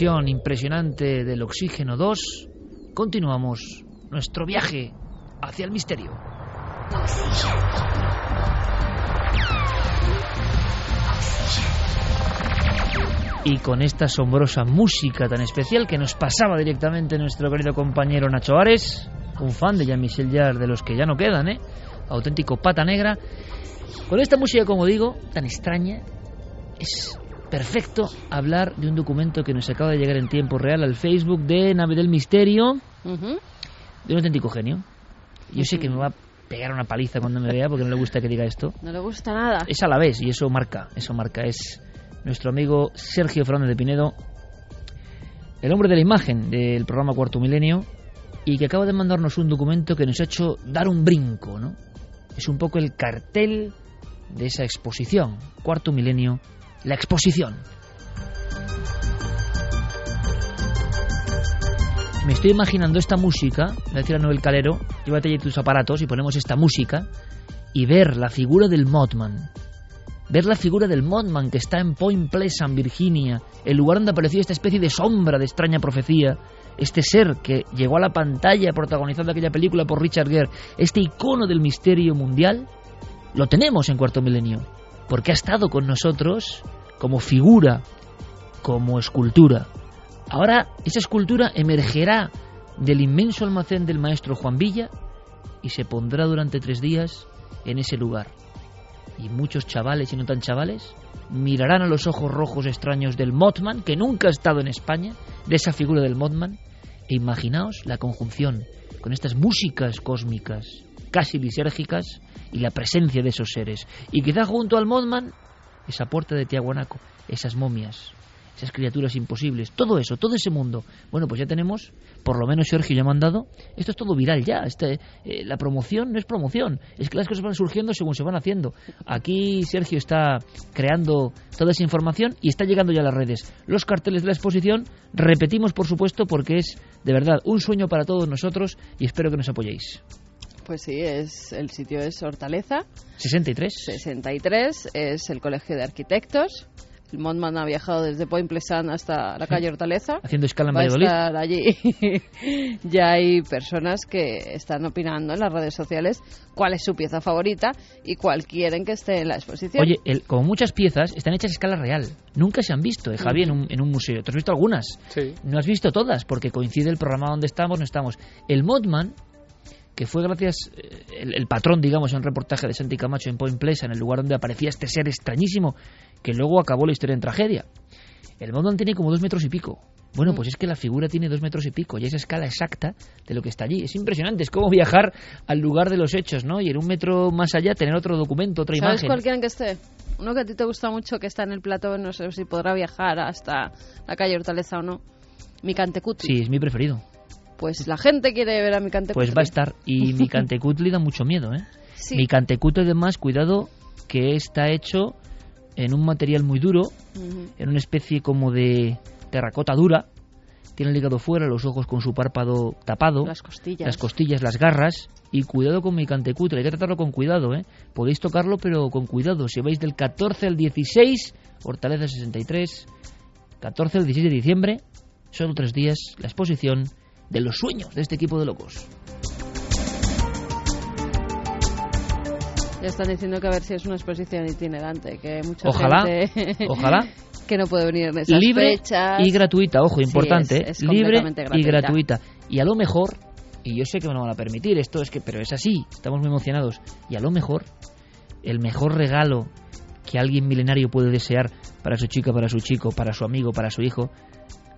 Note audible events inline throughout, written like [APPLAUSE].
Impresionante del Oxígeno 2, continuamos nuestro viaje hacia el misterio. Y con esta asombrosa música tan especial que nos pasaba directamente nuestro querido compañero Nacho Ares, un fan de Jean-Michel Jarre de los que ya no quedan, ¿eh? auténtico pata negra. Con esta música, como digo, tan extraña, es perfecto hablar de un documento que nos acaba de llegar en tiempo real al Facebook de Nave del Misterio, de un auténtico genio. Yo sé que me va a pegar una paliza cuando me vea porque no le gusta que diga esto. No le gusta nada. Es a la vez y eso marca, eso marca. Es nuestro amigo Sergio Fernández de Pinedo, el hombre de la imagen del programa Cuarto Milenio y que acaba de mandarnos un documento que nos ha hecho dar un brinco, ¿no? Es un poco el cartel de esa exposición, Cuarto Milenio la exposición. Me estoy imaginando esta música, me decía Noel Calero, llévate allí tus aparatos y ponemos esta música y ver la figura del Modman. Ver la figura del Modman que está en Point Pleasant, Virginia, el lugar donde apareció esta especie de sombra de extraña profecía, este ser que llegó a la pantalla protagonizando aquella película por Richard Gere, este icono del misterio mundial, lo tenemos en Cuarto Milenio porque ha estado con nosotros como figura, como escultura. Ahora esa escultura emergerá del inmenso almacén del maestro Juan Villa y se pondrá durante tres días en ese lugar. Y muchos chavales y no tan chavales mirarán a los ojos rojos extraños del Motman, que nunca ha estado en España, de esa figura del Motman, e imaginaos la conjunción con estas músicas cósmicas, casi lisérgicas, y la presencia de esos seres. Y quizá junto al Modman, esa puerta de Tiahuanaco, esas momias, esas criaturas imposibles, todo eso, todo ese mundo. Bueno, pues ya tenemos, por lo menos Sergio ya ha mandado, esto es todo viral ya, este, eh, la promoción no es promoción, es que las cosas van surgiendo según se van haciendo. Aquí Sergio está creando toda esa información y está llegando ya a las redes. Los carteles de la exposición, repetimos por supuesto porque es de verdad un sueño para todos nosotros y espero que nos apoyéis. Pues sí, es el sitio es Hortaleza. 63. 63 es el Colegio de Arquitectos. El Montman ha viajado desde Point Pleasant hasta la calle Hortaleza. Haciendo escala en Va a Valladolid. estar allí. [LAUGHS] ya hay personas que están opinando en las redes sociales cuál es su pieza favorita y cuál quieren que esté en la exposición. Oye, el- como muchas piezas están hechas a escala real. Nunca se han visto, eh, Javi, en, un, en un museo. ¿Tú has visto algunas? Sí. No has visto todas, porque coincide el programa donde estamos, no estamos. El Modman, que fue gracias, eh, el, el patrón, digamos, en un reportaje de Santi Camacho en Point Pleasant, en el lugar donde aparecía este ser extrañísimo, que luego acabó la historia en tragedia. El Modman tiene como dos metros y pico. Bueno, pues es que la figura tiene dos metros y pico y es escala exacta de lo que está allí. Es impresionante, es como viajar al lugar de los hechos, ¿no? Y en un metro más allá tener otro documento, otra ¿Sabes imagen. cuál quieren que esté? Uno que a ti te gusta mucho, que está en el plató, no sé si podrá viajar hasta la calle Hortaleza o no. Mi Cantecutli. Sí, es mi preferido. Pues la gente quiere ver a mi Cantecutli. Pues va a estar. Y [LAUGHS] mi Cantecutli da mucho miedo, ¿eh? Sí. Mi Cantecutli, además, cuidado, que está hecho en un material muy duro, en una especie como de terracota dura. Tiene el hígado fuera, los ojos con su párpado tapado, Las costillas. las costillas, las garras. Y cuidado con mi Cantecutli, hay que tratarlo con cuidado, ¿eh? Podéis tocarlo, pero con cuidado. Si vais del 14 al 16, Hortaleza 63, 14 al 16 de diciembre, solo tres días, la exposición de los sueños de este equipo de locos. Ya están diciendo que a ver si es una exposición itinerante, que mucha Ojalá, gente [LAUGHS] ojalá. que no puede venir en esas libre fechas. y gratuita, ojo, Sí, importante, es- es ¿eh? libre completamente y gratuita. gratuita. Y a lo mejor, y yo sé que me lo van a permitir, esto es que, pero es así, estamos muy emocionados. Y a lo mejor, el mejor regalo que alguien milenario puede desear para su chica, para su chico, para su amigo, para su hijo,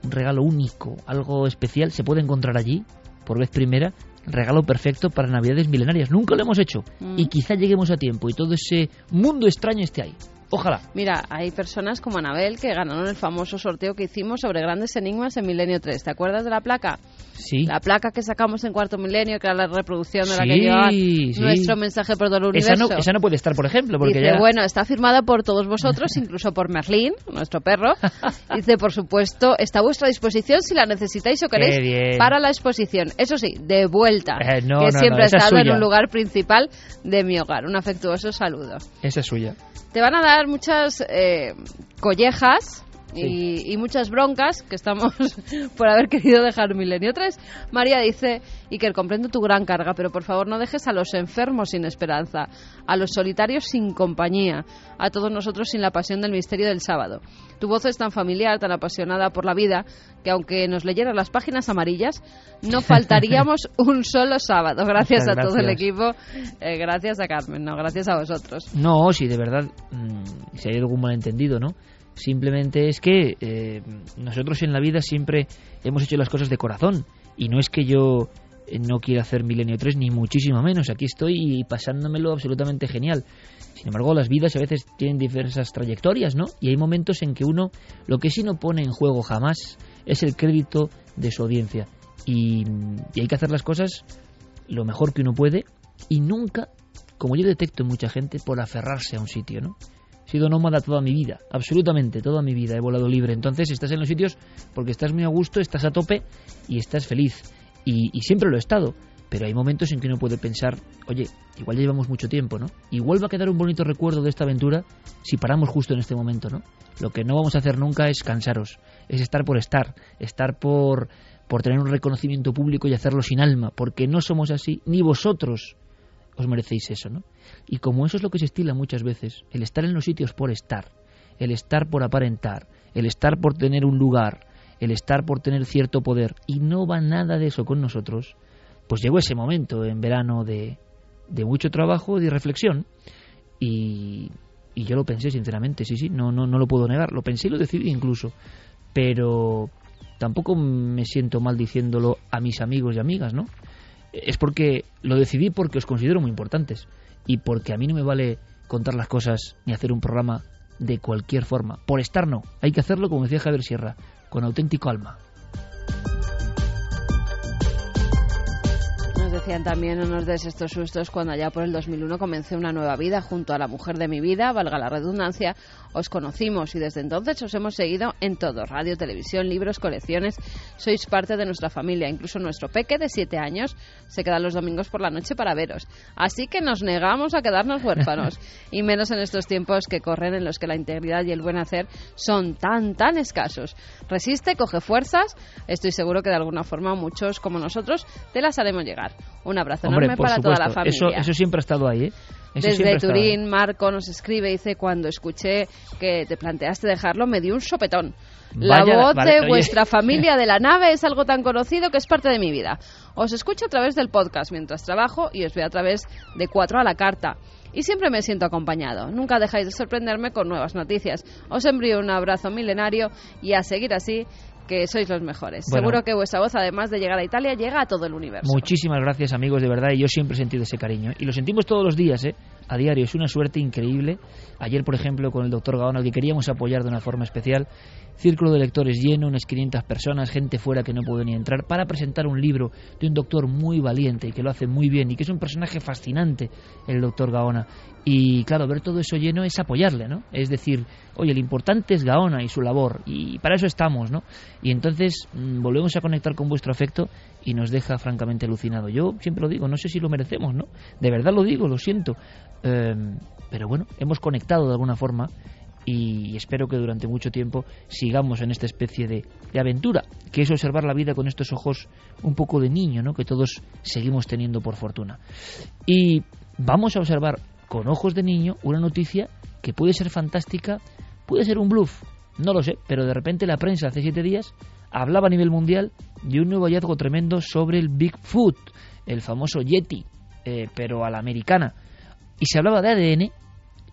un regalo único, algo especial, se puede encontrar allí, por vez primera, regalo perfecto para Navidades milenarias. Nunca lo hemos hecho Mm. y quizá lleguemos a tiempo y todo ese mundo extraño esté ahí. Ojalá. Mira, hay personas como Anabel que ganaron el famoso sorteo que hicimos sobre grandes enigmas en Milenio 3. ¿Te acuerdas de la placa? Sí. La placa que sacamos en cuarto milenio, que era la reproducción de la Sí, que llevaba sí. nuestro mensaje por todo el Esa universo. no, esa no puede estar, por ejemplo, porque Dice, ya... bueno, está firmada por todos vosotros, [LAUGHS] incluso por Merlín, nuestro perro. [LAUGHS] Dice, por supuesto, está a vuestra disposición si la necesitáis o queréis para la exposición. Eso sí, de vuelta, Eh, no, que no, siempre ha esa es estado en un lugar principal de mi hogar. Un afectuoso saludo. Esa es suya. Te van a dar muchas eh, collejas Sí. y muchas broncas que estamos [LAUGHS] por haber querido dejar Milenio 3. María dice, Iker, comprendo tu gran carga, pero por favor no dejes a los enfermos sin esperanza, a los solitarios sin compañía, a todos nosotros sin la pasión del misterio del sábado. Tu voz es tan familiar, tan apasionada por la vida, que aunque nos leyeran las páginas amarillas, no [LAUGHS] faltaríamos un solo sábado. Gracias Muchas a todo el equipo, eh, gracias a Carmen, no, gracias a vosotros. No, si de verdad, mm, si hay algún malentendido, ¿no? Simplemente es que eh, nosotros en la vida siempre hemos hecho las cosas de corazón. Y no es que yo eh, no quiera hacer Milenio 3, ni muchísimo menos. Aquí estoy pasándomelo absolutamente genial. Sin embargo, las vidas a veces tienen diversas trayectorias, ¿no? Y hay momentos en que uno, lo que sí no pone en juego jamás, es el crédito de su audiencia. Y, y hay que hacer las cosas lo mejor que uno puede y nunca, como yo detecto en mucha gente, por aferrarse a un sitio, ¿no? Sido nómada toda mi vida, absolutamente toda mi vida, he volado libre. Entonces estás en los sitios porque estás muy a gusto, estás a tope y estás feliz. Y, y siempre lo he estado. Pero hay momentos en que uno puede pensar, oye, igual ya llevamos mucho tiempo, ¿no? Igual va a quedar un bonito recuerdo de esta aventura si paramos justo en este momento, ¿no? Lo que no vamos a hacer nunca es cansaros, es estar por estar, estar por, por tener un reconocimiento público y hacerlo sin alma, porque no somos así, ni vosotros os merecéis eso, ¿no? Y como eso es lo que se estila muchas veces, el estar en los sitios por estar, el estar por aparentar, el estar por tener un lugar, el estar por tener cierto poder, y no va nada de eso con nosotros, pues llegó ese momento en verano de, de mucho trabajo, de reflexión, y, y yo lo pensé sinceramente, sí, sí, no, no, no lo puedo negar, lo pensé y lo decidí incluso, pero tampoco me siento mal diciéndolo a mis amigos y amigas, ¿no? Es porque lo decidí porque os considero muy importantes y porque a mí no me vale contar las cosas ni hacer un programa de cualquier forma. Por estar no, hay que hacerlo como decía Javier Sierra, con auténtico alma. Decían también, no nos des estos sustos, cuando allá por el 2001 comencé una nueva vida junto a la mujer de mi vida, valga la redundancia, os conocimos y desde entonces os hemos seguido en todo, radio, televisión, libros, colecciones, sois parte de nuestra familia, incluso nuestro peque de siete años se queda los domingos por la noche para veros, así que nos negamos a quedarnos huérfanos, [LAUGHS] y menos en estos tiempos que corren en los que la integridad y el buen hacer son tan, tan escasos. Resiste, coge fuerzas, estoy seguro que de alguna forma muchos como nosotros te las haremos llegar. Un abrazo Hombre, enorme por para supuesto, toda la familia. Eso, eso siempre ha estado ahí, ¿eh? Eso Desde estado ahí. Turín, Marco nos escribe y dice, cuando escuché que te planteaste dejarlo, me dio un sopetón. La Vaya, voz vale, de oye. vuestra [LAUGHS] familia de la nave es algo tan conocido que es parte de mi vida. Os escucho a través del podcast mientras trabajo y os veo a través de Cuatro a la Carta. Y siempre me siento acompañado. Nunca dejáis de sorprenderme con nuevas noticias. Os envío un abrazo milenario y a seguir así, que sois los mejores. Bueno. Seguro que vuestra voz, además de llegar a Italia, llega a todo el universo. Muchísimas gracias amigos, de verdad, y yo siempre he sentido ese cariño. Y lo sentimos todos los días, ¿eh? a diario, es una suerte increíble. Ayer, por ejemplo, con el doctor Gaona, que queríamos apoyar de una forma especial, círculo de lectores lleno, unas 500 personas, gente fuera que no puede ni entrar, para presentar un libro de un doctor muy valiente y que lo hace muy bien y que es un personaje fascinante, el doctor Gaona. Y claro, ver todo eso lleno es apoyarle, ¿no? Es decir, oye, lo importante es Gaona y su labor, y para eso estamos, ¿no? Y entonces mm, volvemos a conectar con vuestro afecto y nos deja francamente alucinado. Yo siempre lo digo, no sé si lo merecemos, ¿no? De verdad lo digo, lo siento. Eh, pero bueno, hemos conectado de alguna forma y espero que durante mucho tiempo sigamos en esta especie de, aventura, que es observar la vida con estos ojos un poco de niño, ¿no? Que todos seguimos teniendo por fortuna. Y vamos a observar con ojos de niño una noticia que puede ser fantástica, puede ser un bluff, no lo sé, pero de repente la prensa hace siete días hablaba a nivel mundial de un nuevo hallazgo tremendo sobre el Bigfoot, el famoso Yeti, eh, pero a la americana. Y se hablaba de ADN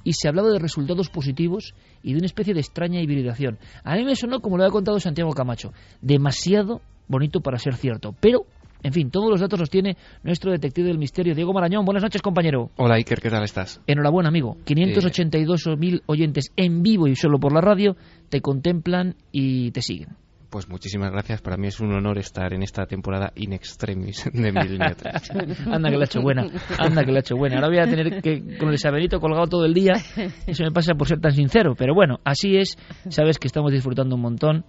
y se hablaba de resultados positivos y de una especie de extraña hibridación. A mí me sonó, como lo ha contado Santiago Camacho, demasiado bonito para ser cierto, pero En fin, todos los datos los tiene nuestro detective del misterio, Diego Marañón. Buenas noches, compañero. Hola, Iker, ¿qué tal estás? Enhorabuena, amigo. 582.000 oyentes en vivo y solo por la radio te contemplan y te siguen. Pues muchísimas gracias. Para mí es un honor estar en esta temporada in extremis de Mil [LAUGHS] Anda que la ha hecho buena. Anda que la ha hecho buena. Ahora voy a tener que con el saberito colgado todo el día. Eso me pasa por ser tan sincero. Pero bueno, así es. Sabes que estamos disfrutando un montón.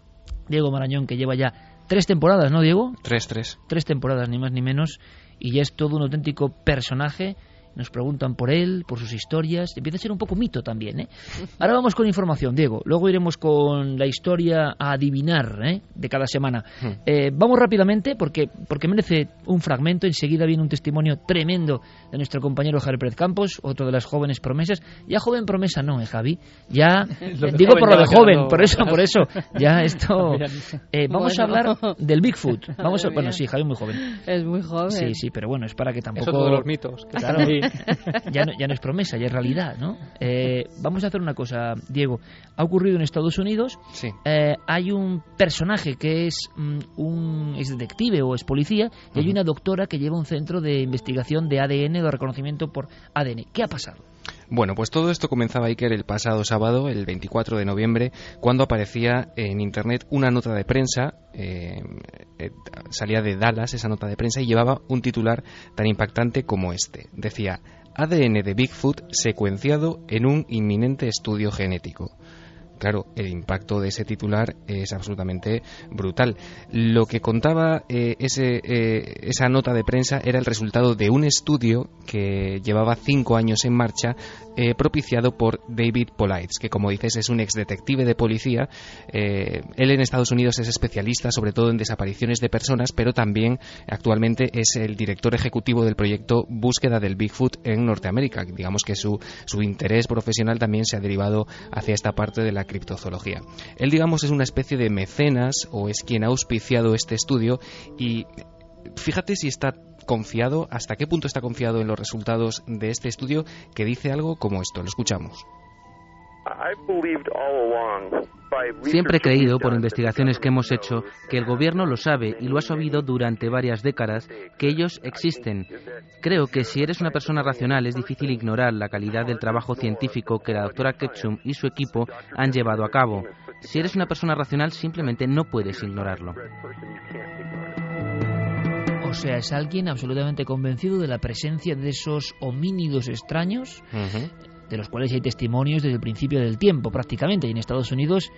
Diego Marañón, que lleva ya tres temporadas, ¿no, Diego? Tres, tres. Tres temporadas, ni más ni menos. Y ya es todo un auténtico personaje nos preguntan por él, por sus historias, empieza a ser un poco mito también. ¿eh? Ahora vamos con información, Diego, luego iremos con la historia a adivinar ¿eh? de cada semana. Hmm. Eh, vamos rápidamente porque, porque merece un fragmento, enseguida viene un testimonio tremendo de nuestro compañero Javier Pérez Campos, otro de las jóvenes promesas. Ya joven promesa no, ¿eh, Javi? Ya, [LAUGHS] digo por lo de joven, por eso, por eso, ya [LAUGHS] esto... Eh, vamos a hablar del Bigfoot. Vamos a, bueno, sí, Javi muy joven. Es muy joven. Sí, sí, pero bueno, es para que tampoco... Es de los mitos. Claro, [LAUGHS] ya, no, ya no es promesa, ya es realidad, ¿no? Eh, vamos a hacer una cosa, Diego. Ha ocurrido en Estados Unidos. Sí. Eh, hay un personaje que es mm, un es detective o es policía y hay una doctora que lleva un centro de investigación de ADN, de reconocimiento por ADN. ¿Qué ha pasado? Bueno, pues todo esto comenzaba Iker el pasado sábado, el 24 de noviembre, cuando aparecía en Internet una nota de prensa, eh, eh, salía de Dallas esa nota de prensa y llevaba un titular tan impactante como este. Decía, ADN de Bigfoot secuenciado en un inminente estudio genético claro, el impacto de ese titular es absolutamente brutal. Lo que contaba eh, eh, esa nota de prensa era el resultado de un estudio que llevaba cinco años en marcha, eh, propiciado por David Polites, que como dices es un ex detective de policía. él en Estados Unidos es especialista sobre todo en desapariciones de personas, pero también actualmente es el director ejecutivo del proyecto Búsqueda del Bigfoot en Norteamérica. Digamos que su, su interés profesional también se ha derivado hacia esta parte de la criptozoología. Él, digamos, es una especie de mecenas o es quien ha auspiciado este estudio y fíjate si está confiado, hasta qué punto está confiado en los resultados de este estudio que dice algo como esto. Lo escuchamos. Siempre he creído, por investigaciones que hemos hecho, que el gobierno lo sabe y lo ha sabido durante varias décadas, que ellos existen. Creo que si eres una persona racional es difícil ignorar la calidad del trabajo científico que la doctora Ketchum y su equipo han llevado a cabo. Si eres una persona racional simplemente no puedes ignorarlo. O sea, es alguien absolutamente convencido de la presencia de esos homínidos extraños de los cuales hay testimonios desde el principio del tiempo prácticamente, y en Estados Unidos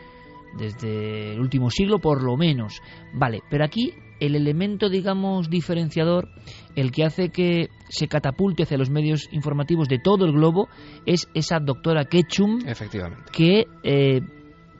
desde el último siglo por lo menos. Vale, pero aquí el elemento, digamos, diferenciador, el que hace que se catapulte hacia los medios informativos de todo el globo, es esa doctora Ketchum, Efectivamente. que eh,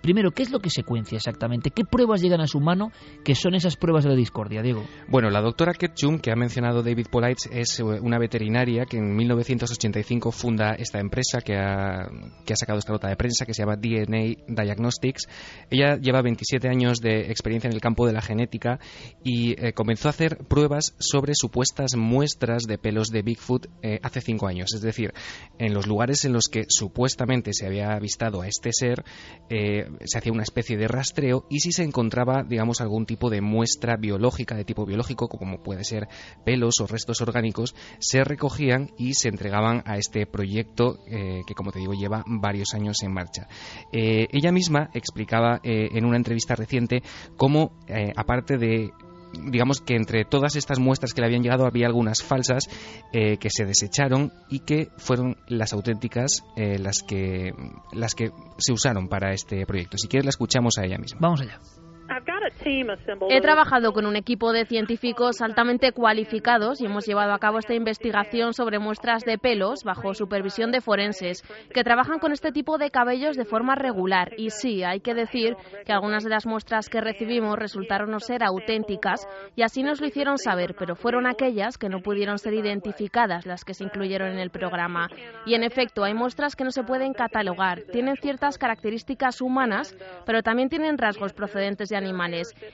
Primero, ¿qué es lo que secuencia exactamente? ¿Qué pruebas llegan a su mano que son esas pruebas de la discordia, Diego? Bueno, la doctora Ketchum, que ha mencionado David Polites, es eh, una veterinaria que en 1985 funda esta empresa que ha, que ha sacado esta nota de prensa que se llama DNA Diagnostics. Ella lleva 27 años de experiencia en el campo de la genética y eh, comenzó a hacer pruebas sobre supuestas muestras de pelos de Bigfoot eh, hace cinco años. Es decir, en los lugares en los que supuestamente se había avistado a este ser, se hacía una especie de rastreo y si se encontraba, digamos, algún tipo de muestra biológica, de tipo biológico, como puede ser pelos o restos orgánicos, se recogían y se entregaban a este proyecto eh, que, como te digo, lleva varios años en marcha. Eh, ella misma explicaba eh, en una entrevista reciente cómo, aparte de digamos que entre todas estas muestras que le habían llegado había algunas falsas eh, que se desecharon y que fueron las auténticas eh, las que las que se usaron para este proyecto. Si quieres la escuchamos a ella misma. Vamos allá. He trabajado con un equipo de científicos altamente cualificados y hemos llevado a cabo esta investigación sobre muestras de pelos bajo supervisión de forenses que trabajan con este tipo de cabellos de forma regular. Y sí, hay que decir que algunas de las muestras que recibimos resultaron no ser auténticas y así nos lo hicieron saber, pero fueron aquellas que no pudieron ser identificadas las que se incluyeron en el programa. Y en efecto, hay muestras que no se pueden catalogar. Tienen ciertas características humanas, pero también tienen rasgos procedentes de animales.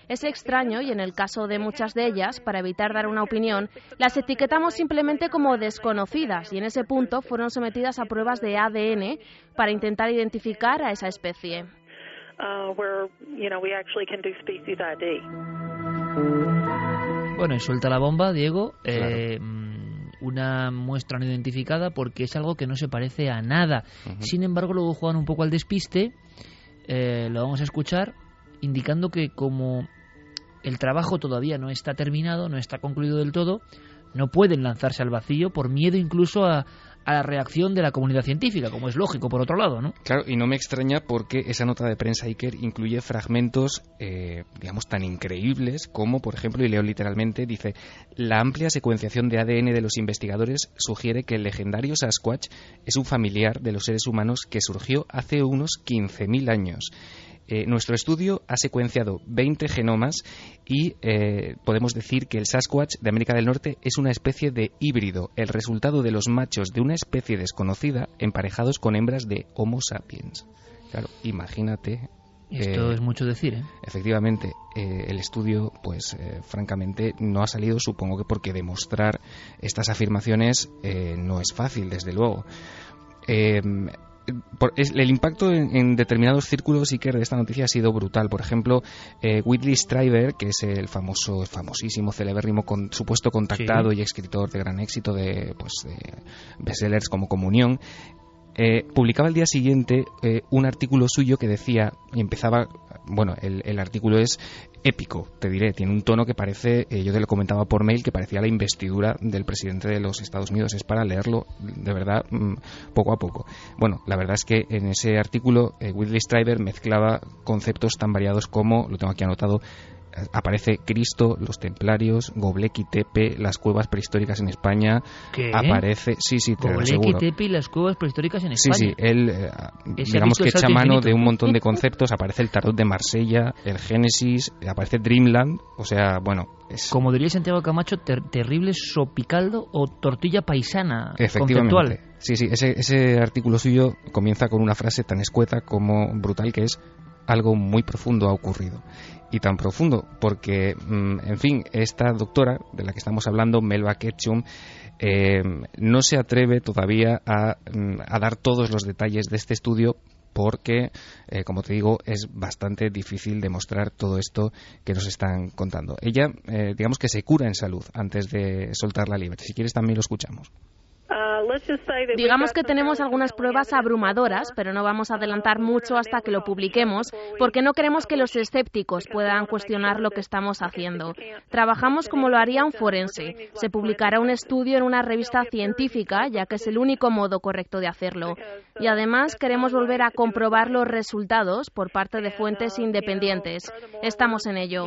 Es extraño y en el caso de muchas de ellas, para evitar dar una opinión, las etiquetamos simplemente como desconocidas y en ese punto fueron sometidas a pruebas de ADN para intentar identificar a esa especie. Bueno, y suelta la bomba, Diego. Eh, mm, una muestra no identificada porque es algo que no se parece a nada. Sin embargo, luego juegan un poco al despiste. Eh, lo vamos a escuchar indicando que como el trabajo todavía no está terminado, no está concluido del todo, no pueden lanzarse al vacío por miedo incluso a, la reacción de la comunidad científica, como es lógico por otro lado, ¿no? Claro, y no me extraña porque esa nota de prensa Iker incluye fragmentos, eh, digamos, tan increíbles como, por ejemplo, y leo literalmente, dice, la amplia secuenciación de ADN de los investigadores sugiere que el legendario Sasquatch es un familiar de los seres humanos que surgió hace unos 15.000 años eh, nuestro estudio ha secuenciado 20 genomas y eh, podemos decir que el Sasquatch de América del Norte es una especie de híbrido, el resultado de los machos de una especie desconocida emparejados con hembras de Homo sapiens. Claro, imagínate esto es mucho decir, ¿eh? Efectivamente, el estudio, pues francamente, no ha salido, supongo que porque demostrar estas afirmaciones no es fácil, desde luego el impacto en, determinados círculos y que de esta noticia ha sido brutal. Por ejemplo, eh, Whitley Strieber, que es el famoso, famosísimo, celebérrimo con, supuesto contactado y escritor de gran éxito de, pues, de bestsellers como Comunión, eh, publicaba el día siguiente eh, un artículo suyo que decía, y empezaba, bueno, el, artículo es épico, te diré, tiene un tono que parece, eh, yo te lo comentaba por mail, que parecía la investidura del presidente de los Estados Unidos, es para leerlo de verdad mm, poco a poco. Bueno, la verdad es que en ese artículo Whitley Strieber mezclaba conceptos tan variados como, lo tengo aquí anotado, aparece Cristo, los templarios, Gobleki Tepe, las cuevas prehistóricas en España. ¿Qué? Aparece, sí, sí, te Gobleki Tepe y las cuevas prehistóricas en España. Sí, sí, él, eh, digamos que echa mano de un montón de [LAUGHS] conceptos. Aparece el tarot de Marsella, el Génesis, aparece Dreamland, o sea, bueno. Es... Como diría Santiago Camacho, terrible sopicaldo o tortilla paisana Efectivamente. conceptual. Sí, sí, ese, ese artículo suyo comienza con una frase tan escueta como brutal que es algo muy profundo ha ocurrido. Y tan profundo porque, mm, en fin, esta doctora de la que estamos hablando, Melba Ketchum, eh, no se atreve todavía mm, a, dar todos los detalles de este estudio porque, eh, como te digo, es bastante difícil demostrar todo esto que nos están contando. Ella, eh, digamos que se cura en salud antes de soltarla libre. Si quieres, también lo escuchamos. Digamos que tenemos algunas pruebas abrumadoras, pero no vamos a adelantar mucho hasta que lo publiquemos, porque no queremos que los escépticos puedan cuestionar lo que estamos haciendo. Trabajamos como lo haría un forense. Se publicará un estudio en una revista científica, ya que es el único modo correcto de hacerlo. Y además queremos volver a comprobar los resultados por parte de fuentes independientes. Estamos en ello.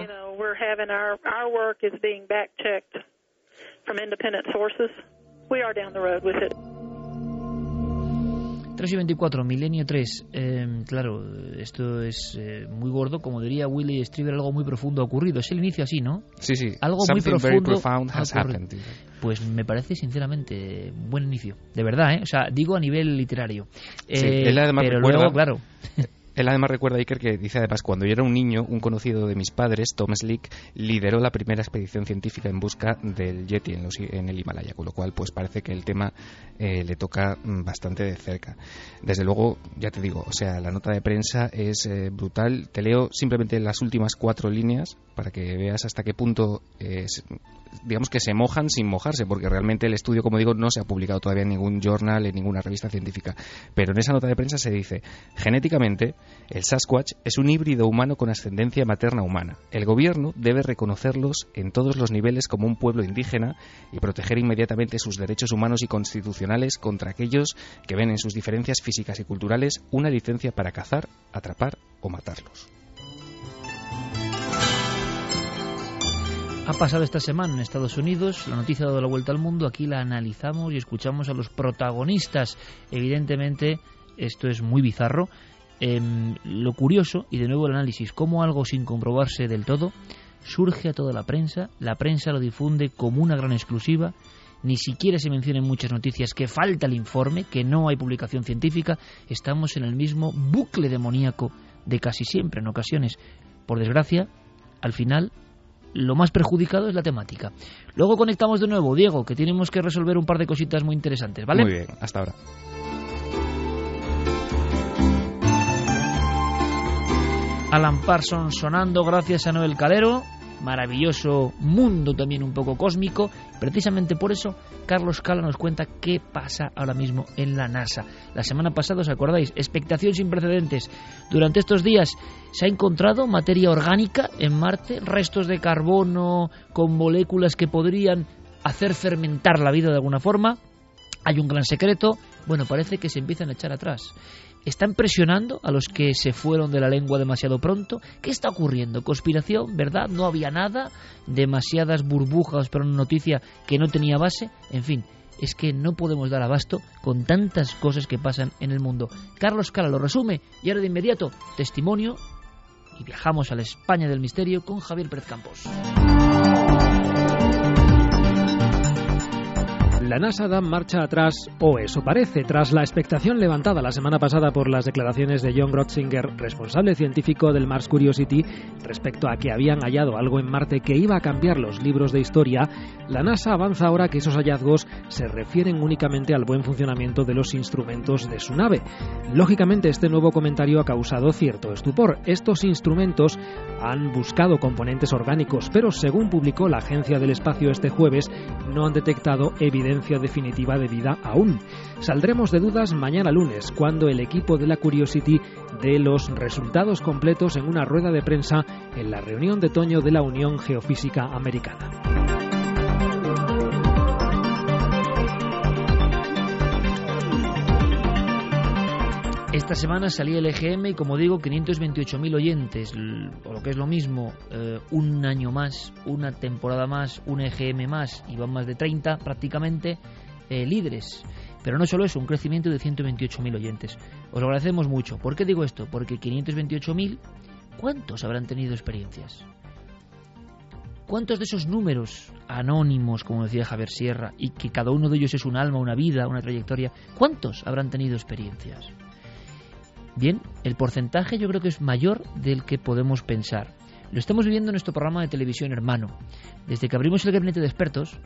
3 y 24, Milenio 3. Em, claro, esto es eh, muy gordo. Como diría Willy Strieber, algo muy profundo ha ocurrido. Es el inicio así, ¿no? Sí, sí. Algo muy profundo. Pues me parece, sinceramente, buen inicio. De verdad, ¿eh? O sea, digo a nivel literario. Eh, pero luego, claro. [LAUGHS] Él además recuerda, Iker, que dice además, cuando yo era un niño, un conocido de mis padres, Tom Slick, lideró la primera expedición científica en busca del Yeti en, el Himalaya, con lo cual pues parece que el tema eh, le toca mm, bastante de cerca. Desde luego, ya te digo, o sea, la nota de prensa es eh, brutal. Te leo simplemente las últimas cuatro líneas para que veas hasta qué punto es, digamos que se mojan sin mojarse, porque realmente el estudio, como digo, no se ha publicado todavía en ningún journal, en ninguna revista científica. Pero en esa nota de prensa se dice, genéticamente, el Sasquatch es un híbrido humano con ascendencia materna humana. El gobierno debe reconocerlos en todos los niveles como un pueblo indígena y proteger inmediatamente sus derechos humanos y constitucionales contra aquellos que ven en sus diferencias físicas y culturales una licencia para cazar, atrapar o matarlos. Ha pasado esta semana en Estados Unidos, la noticia ha dado la vuelta al mundo, aquí la analizamos y escuchamos a los protagonistas. Evidentemente, esto es muy bizarro. Em, lo curioso, y de nuevo el análisis, cómo algo sin comprobarse del todo surge a toda la prensa, la prensa lo difunde como una gran exclusiva, ni siquiera se menciona en muchas noticias que falta el informe, que no hay publicación científica, estamos en el mismo bucle demoníaco de casi siempre en ocasiones. Por desgracia, al final lo más perjudicado es la temática. Luego conectamos de nuevo, Diego, que tenemos que resolver un par de cositas muy interesantes, ¿vale? Muy bien, hasta ahora. Alan Parsons sonando gracias a Noel Calero. Maravilloso mundo también un poco cósmico. Precisamente por eso, Carlos Cala nos cuenta qué pasa ahora mismo en la NASA. La semana pasada, ¿os acordáis? Expectación sin precedentes. Durante estos días se ha encontrado materia orgánica en Marte, restos de carbono con moléculas que podrían hacer fermentar la vida de alguna forma. Hay un gran secreto. Bueno, parece que se empiezan a echar atrás. ¿Están presionando a los que se fueron de la lengua demasiado pronto? ¿Qué está ocurriendo? ¿Conspiración? ¿Verdad? ¿No había nada? ¿Demasiadas burbujas para una noticia que no tenía base? En fin, es que no podemos dar abasto con tantas cosas que pasan en el mundo. Carlos Cala lo resume y ahora de inmediato, testimonio y viajamos a la España del misterio con Javier Pérez Campos. La NASA da marcha atrás, o eso parece, tras la expectación levantada la semana pasada por las declaraciones de John Grotzinger, responsable científico del Mars Curiosity, respecto a que habían hallado algo en Marte que iba a cambiar los libros de historia, la NASA avanza ahora que esos hallazgos se refieren únicamente al buen funcionamiento de los instrumentos de su nave. Lógicamente, este nuevo comentario ha causado cierto estupor. Estos instrumentos han buscado componentes orgánicos, pero según publicó la Agencia del Espacio este jueves, no han detectado evidencia definitiva de vida aún. Saldremos de dudas mañana lunes, cuando el equipo de la Curiosity dé los resultados completos en una rueda de prensa en la reunión de otoño de la Unión Geofísica Americana. Esta semana salía el EGM y como digo, 528.000 oyentes, o lo que es lo mismo, eh, un año más, una temporada más, un EGM más, y van más de 30 prácticamente eh, líderes. Pero no solo eso, un crecimiento de 128.000 oyentes. Os lo agradecemos mucho. ¿Por qué digo esto? Porque 528.000, ¿cuántos habrán tenido experiencias? ¿Cuántos de esos números anónimos, como decía Javier Sierra, y que cada uno de ellos es un alma, una vida, una trayectoria, cuántos habrán tenido experiencias? Bien, el porcentaje yo creo que es mayor del que podemos pensar. Lo estamos viviendo en nuestro programa de televisión hermano. Desde que abrimos el gabinete de expertos,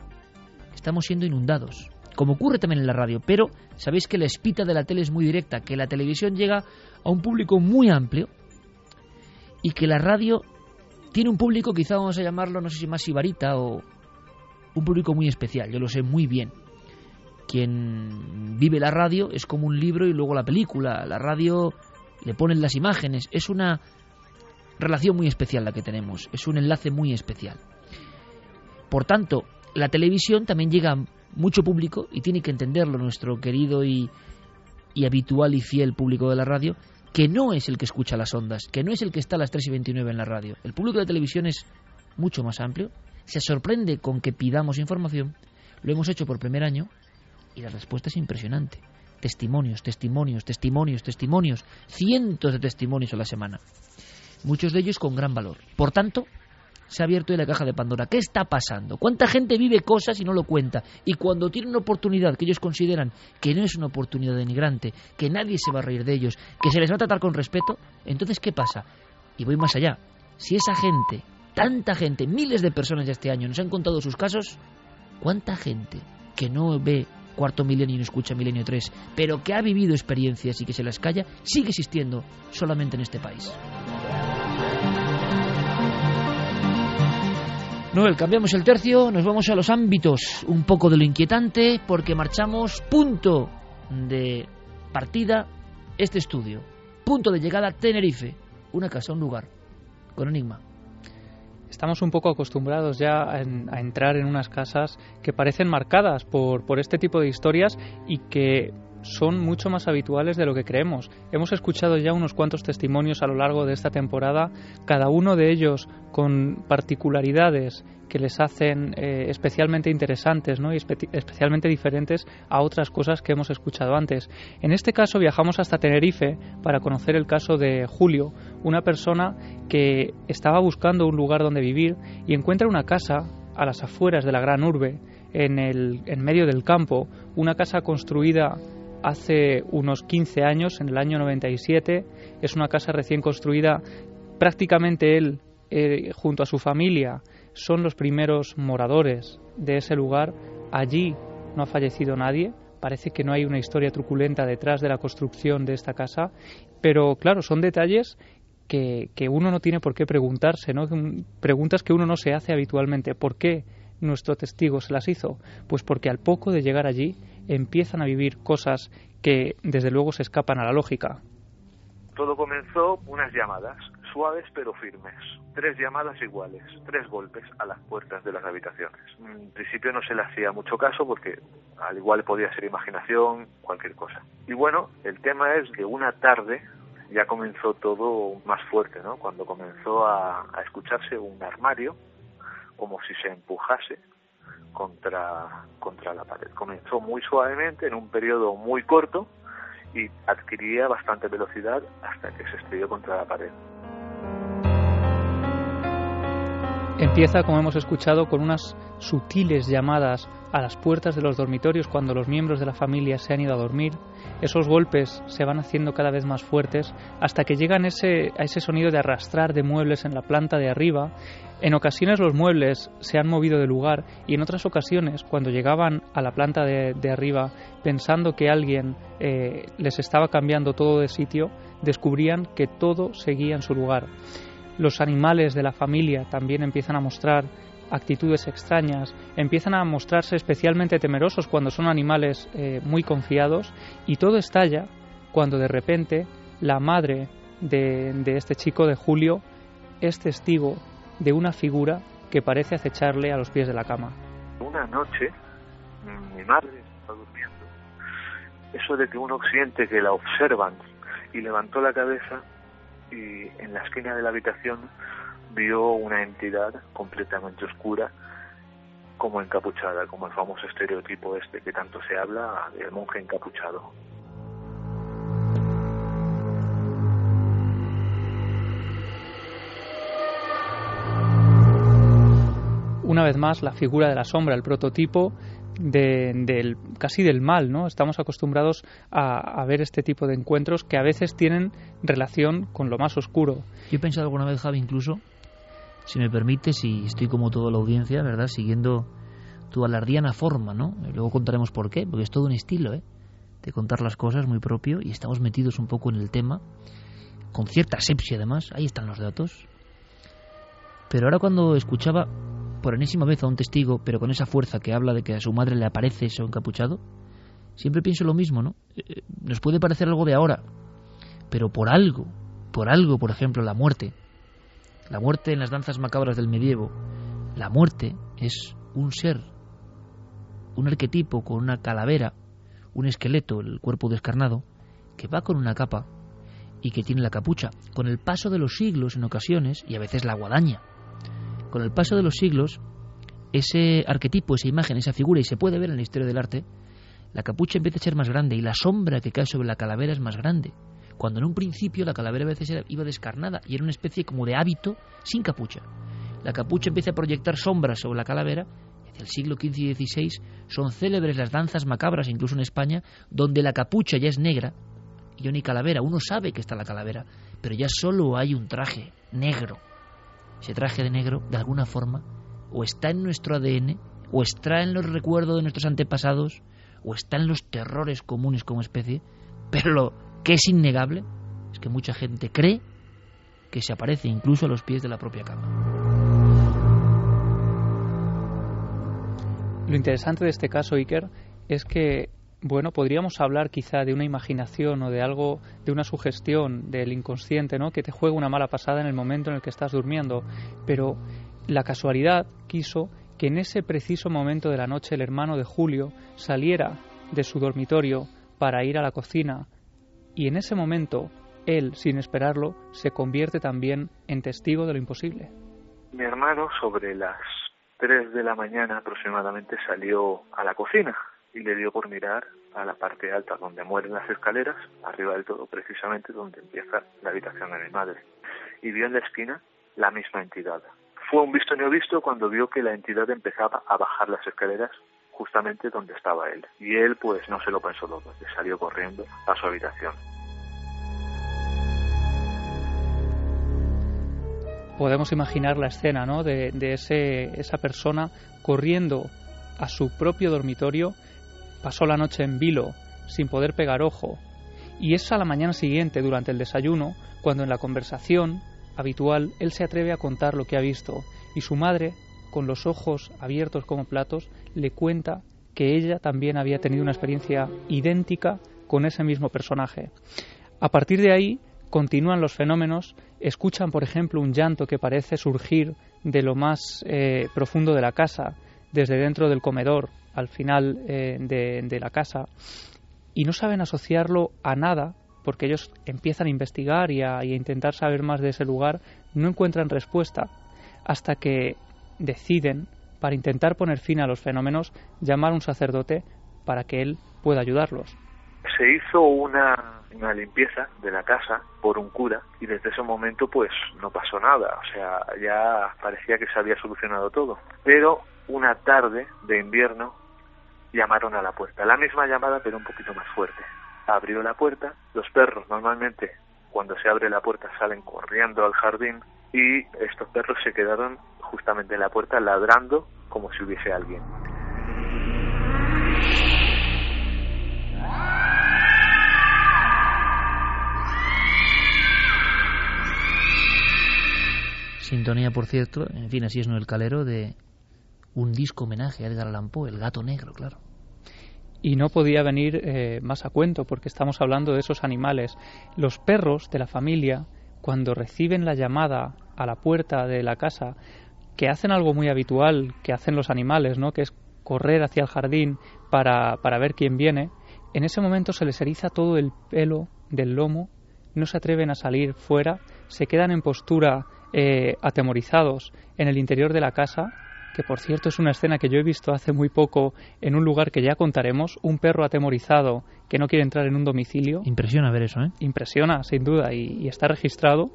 estamos siendo inundados, como ocurre también en la radio, pero sabéis que la espita de la tele es muy directa, que la televisión llega a un público muy amplio y que la radio tiene un público, quizá vamos a llamarlo, no sé si más sibarita o un público muy especial, yo lo sé muy bien quien vive la radio es como un libro y luego la película. La radio le ponen las imágenes. Es una relación muy especial la que tenemos. Es un enlace muy especial. Por tanto, la televisión también llega a mucho público y tiene que entenderlo nuestro querido y, habitual y fiel público de la radio, que no es el que escucha las ondas, que no es el que está a las 3 y 29 en la radio. El público de televisión es mucho más amplio, se sorprende con que pidamos información, lo hemos hecho por primer año y la respuesta es impresionante. Testimonios, testimonios, testimonios, testimonios, cientos de testimonios a la semana. Muchos de ellos con gran valor. Por tanto, se ha abierto hoy la caja de Pandora. ¿Qué está pasando? ¿Cuánta gente vive cosas y no lo cuenta? Y cuando tiene una oportunidad que ellos consideran que no es una oportunidad denigrante, que nadie se va a reír de ellos, que se les va a tratar con respeto, entonces ¿qué pasa? Y voy más allá. Si esa gente, tanta gente, miles de personas ya este año nos han contado sus casos, ¿cuánta gente que no ve cuarto milenio y no escucha milenio 3, pero que ha vivido experiencias y que se las calla, sigue existiendo solamente en este país. Noel, cambiamos el tercio, nos vamos a los ámbitos un poco de lo inquietante, porque marchamos punto de partida este estudio, punto de llegada Tenerife, una casa, un lugar, con enigma estamos un poco acostumbrados ya a, entrar en unas casas que parecen marcadas por, por este tipo de historias y que son mucho más habituales de lo que creemos. Hemos escuchado ya unos cuantos testimonios a lo largo de esta temporada, cada uno de ellos con particularidades que les hacen eh, especialmente interesantes ¿no? y especialmente diferentes a otras cosas que hemos escuchado antes. En este caso viajamos hasta Tenerife para conocer el caso de Julio, una persona que estaba buscando un lugar donde vivir y encuentra una casa a las afueras de la gran urbe, en, el, en medio del campo, una casa construida hace unos 15 años, en el año 97. Es una casa recién construida. Prácticamente él, eh, junto a su familia, son los primeros moradores de ese lugar. Allí no ha fallecido nadie. Parece que no hay una historia truculenta detrás de la construcción de esta casa. Pero claro, son detalles que, que uno no tiene por qué preguntarse, ¿no? preguntas que uno no se hace habitualmente. ¿Por qué nuestro testigo se las hizo? Pues porque al poco de llegar allí empiezan a vivir cosas que desde luego se escapan a la lógica. Todo comenzó unas llamadas, suaves pero firmes. Tres llamadas iguales, tres golpes a las puertas de las habitaciones. En principio no se le hacía mucho caso porque al igual podía ser imaginación, cualquier cosa. Y bueno, el tema es que una tarde ya comenzó todo más fuerte, ¿no? Cuando comenzó a, a escucharse un armario como si se empujase contra, contra la pared. Comenzó muy suavemente, en un periodo muy corto, y adquiría bastante velocidad hasta que se estrelló contra la pared. Empieza, como hemos escuchado, con unas sutiles llamadas a las puertas de los dormitorios cuando los miembros de la familia se han ido a dormir. Esos golpes se van haciendo cada vez más fuertes hasta que llegan ese, a ese sonido de arrastrar de muebles en la planta de arriba. En ocasiones los muebles se han movido de lugar y en otras ocasiones, cuando llegaban a la planta de, arriba pensando que alguien eh, les estaba cambiando todo de sitio, descubrían que todo seguía en su lugar. Los animales de la familia también empiezan a mostrar actitudes extrañas, empiezan a mostrarse especialmente temerosos cuando son animales eh, muy confiados y todo estalla cuando de repente la madre de, de este chico de Julio es testigo de una figura que parece acecharle a los pies de la cama. Una noche mi madre está durmiendo. Eso de que uno siente que la observan y levantó la cabeza y en la esquina de la habitación vio una entidad completamente oscura como encapuchada, como el famoso estereotipo este que tanto se habla del monje encapuchado. Una vez más, la figura de la sombra, el prototipo del, casi del mal, ¿no? Estamos acostumbrados a, ver este tipo de encuentros que a veces tienen relación con lo más oscuro. Yo he pensado alguna vez, Javi, incluso si me permites, y estoy como toda la audiencia, ¿verdad? Siguiendo tu alardiana forma, ¿no? Luego contaremos por qué, porque es todo un estilo, ¿eh? De contar las cosas muy propio y estamos metidos un poco en el tema, con cierta asepsia además, ahí están los datos. Pero ahora cuando escuchaba por enésima vez a un testigo, pero con esa fuerza que habla de que a su madre le aparece eso encapuchado, siempre pienso lo mismo, ¿no? Eh, eh, nos puede parecer algo de ahora, pero por algo, por algo, por ejemplo, la muerte, la muerte en las danzas macabras del medievo, la muerte es un ser, un arquetipo con una calavera, un esqueleto, el cuerpo descarnado, que va con una capa y que tiene la capucha. Con el paso de los siglos, en ocasiones, y a veces la guadaña, con el paso de los siglos, ese arquetipo, esa imagen, esa figura, y se puede ver en la historia del arte, la capucha empieza a ser más grande y la sombra que cae sobre la calavera es más grande cuando en un principio la calavera a veces iba descarnada y era una especie como de hábito sin capucha. La capucha empieza a proyectar sombras sobre la calavera. Hacia el siglo XV y XVI son célebres las danzas macabras, incluso en España, donde la capucha ya es negra y no hay calavera. Uno sabe que está la calavera, pero ya solo hay un traje negro. Ese traje de negro, de alguna forma, o está en nuestro ADN, o está en los recuerdos de nuestros antepasados, o está en los terrores comunes como especie, pero lo, que es innegable es que mucha gente cree que se aparece incluso a los pies de la propia cama. Lo interesante de este caso, Iker, es que, bueno, podríamos hablar quizá de una imaginación o de algo, de una sugestión del inconsciente, ¿no? Que te juega una mala pasada en el momento en el que estás durmiendo. Pero la casualidad quiso que en ese preciso momento de la noche el hermano de Julio saliera de su dormitorio para ir a la cocina y en ese momento él, sin esperarlo, se convierte también en testigo de lo imposible. Mi hermano sobre las 3 de la mañana aproximadamente salió a la cocina y le dio por mirar a la parte alta donde mueren las escaleras, arriba del todo precisamente donde empieza la habitación de mi madre. Y vio en la esquina la misma entidad. Fue un visto no visto cuando vio que la entidad empezaba a bajar las escaleras justamente donde estaba él. Y él pues no se lo pensó todo, salió corriendo a su habitación. Podemos imaginar la escena ¿no? de, de ese, esa persona corriendo a su propio dormitorio, pasó la noche en vilo sin poder pegar ojo Y es a la mañana siguiente, durante el desayuno, cuando en la conversación habitual él se atreve a contar lo que ha visto y su madre, con los ojos abiertos como platos, le cuenta que ella también había tenido una experiencia idéntica con ese mismo personaje. A partir de ahí continúan los fenómenos, escuchan, por ejemplo, un llanto que parece surgir de lo más eh, profundo de la casa, desde dentro del comedor, al final eh, de, la casa, y no saben asociarlo a nada, porque ellos empiezan a investigar y a intentar saber más de ese lugar, no encuentran respuesta, hasta que deciden para intentar poner fin a los fenómenos, llamar a un sacerdote para que él pueda ayudarlos. Se hizo una, una limpieza de la casa por un cura y desde ese momento pues no pasó nada, o sea, ya parecía que se había solucionado todo. Pero una tarde de invierno llamaron a la puerta, la misma llamada pero un poquito más fuerte. Abrió la puerta, los perros normalmente cuando se abre la puerta salen corriendo al jardín y estos perros se quedaron justamente en la puerta ladrando como si hubiese alguien. Sintonía, por cierto, en fin, así es no el calero de un disco homenaje a Edgar Allan Poe, El gato negro, claro. Y no podía venir eh, más a cuento porque estamos hablando de esos animales. Los perros de la familia, cuando reciben la llamada a la puerta de la casa, que hacen algo muy habitual que hacen los animales, ¿no? que es correr hacia el jardín para, para ver quién viene, en ese momento se les eriza todo el pelo del lomo, no se atreven a salir fuera, se quedan en postura eh, atemorizados en el interior de la casa, que por cierto es una escena que yo he visto hace muy poco en un lugar que ya contaremos, un perro atemorizado que no quiere entrar en un domicilio. Impresiona ver eso, ¿eh? Impresiona, sin duda, y está registrado.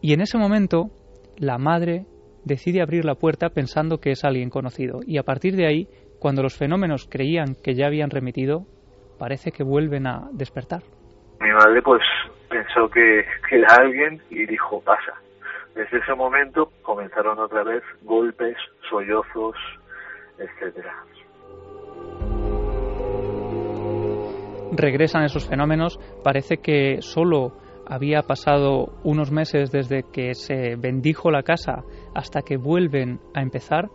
Y en ese momento, la madre decide abrir la puerta pensando que es alguien conocido. Y a partir de ahí, cuando los fenómenos creían que ya habían remitido, parece que vuelven a despertar. Mi madre pues pensó que, era alguien y dijo pasa. Desde ese momento comenzaron otra vez golpes, sollozos, etcétera. Regresan esos fenómenos, parece que solo había pasado unos meses desde que se bendijo la casa hasta que vuelven a empezar,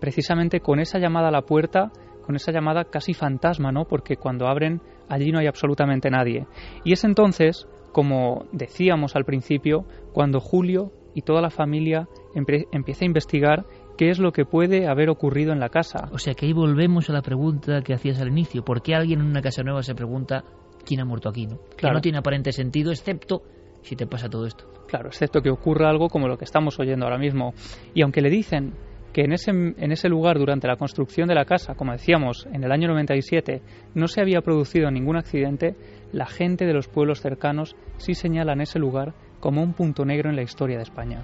precisamente con esa llamada a la puerta, con esa llamada casi fantasma, ¿no? Porque cuando abren allí no hay absolutamente nadie. Y es entonces, como decíamos al principio, cuando Julio y toda la familia empieza a investigar qué es lo que puede haber ocurrido en la casa. O sea que ahí volvemos a la pregunta que hacías al inicio. ¿Por qué alguien en una casa nueva se pregunta quién ha muerto aquí, ¿no? Que no tiene aparente sentido, excepto si te pasa todo esto. Claro, excepto que ocurra algo como lo que estamos oyendo ahora mismo. Y aunque le dicen que en ese, en ese lugar, durante la construcción de la casa, como decíamos, en el año 97, no se había producido ningún accidente, la gente de los pueblos cercanos sí señalan ese lugar como un punto negro en la historia de España.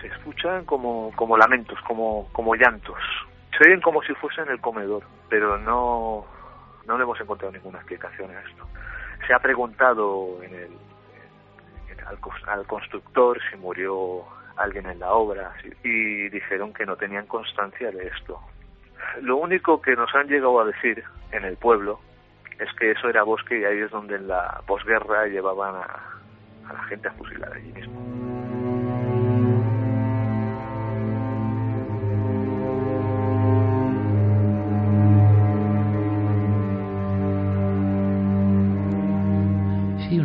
Se escuchan como, como lamentos, como, como llantos. Se oyen como si fuese en el comedor, pero no, no le hemos encontrado ninguna explicación a esto se ha preguntado en el, al, constructor si murió alguien en la obra y dijeron que no tenían constancia de esto. Lo único que nos han llegado a decir en el pueblo es que eso era bosque y ahí es donde en la posguerra llevaban a, a la gente a fusilar allí mismo.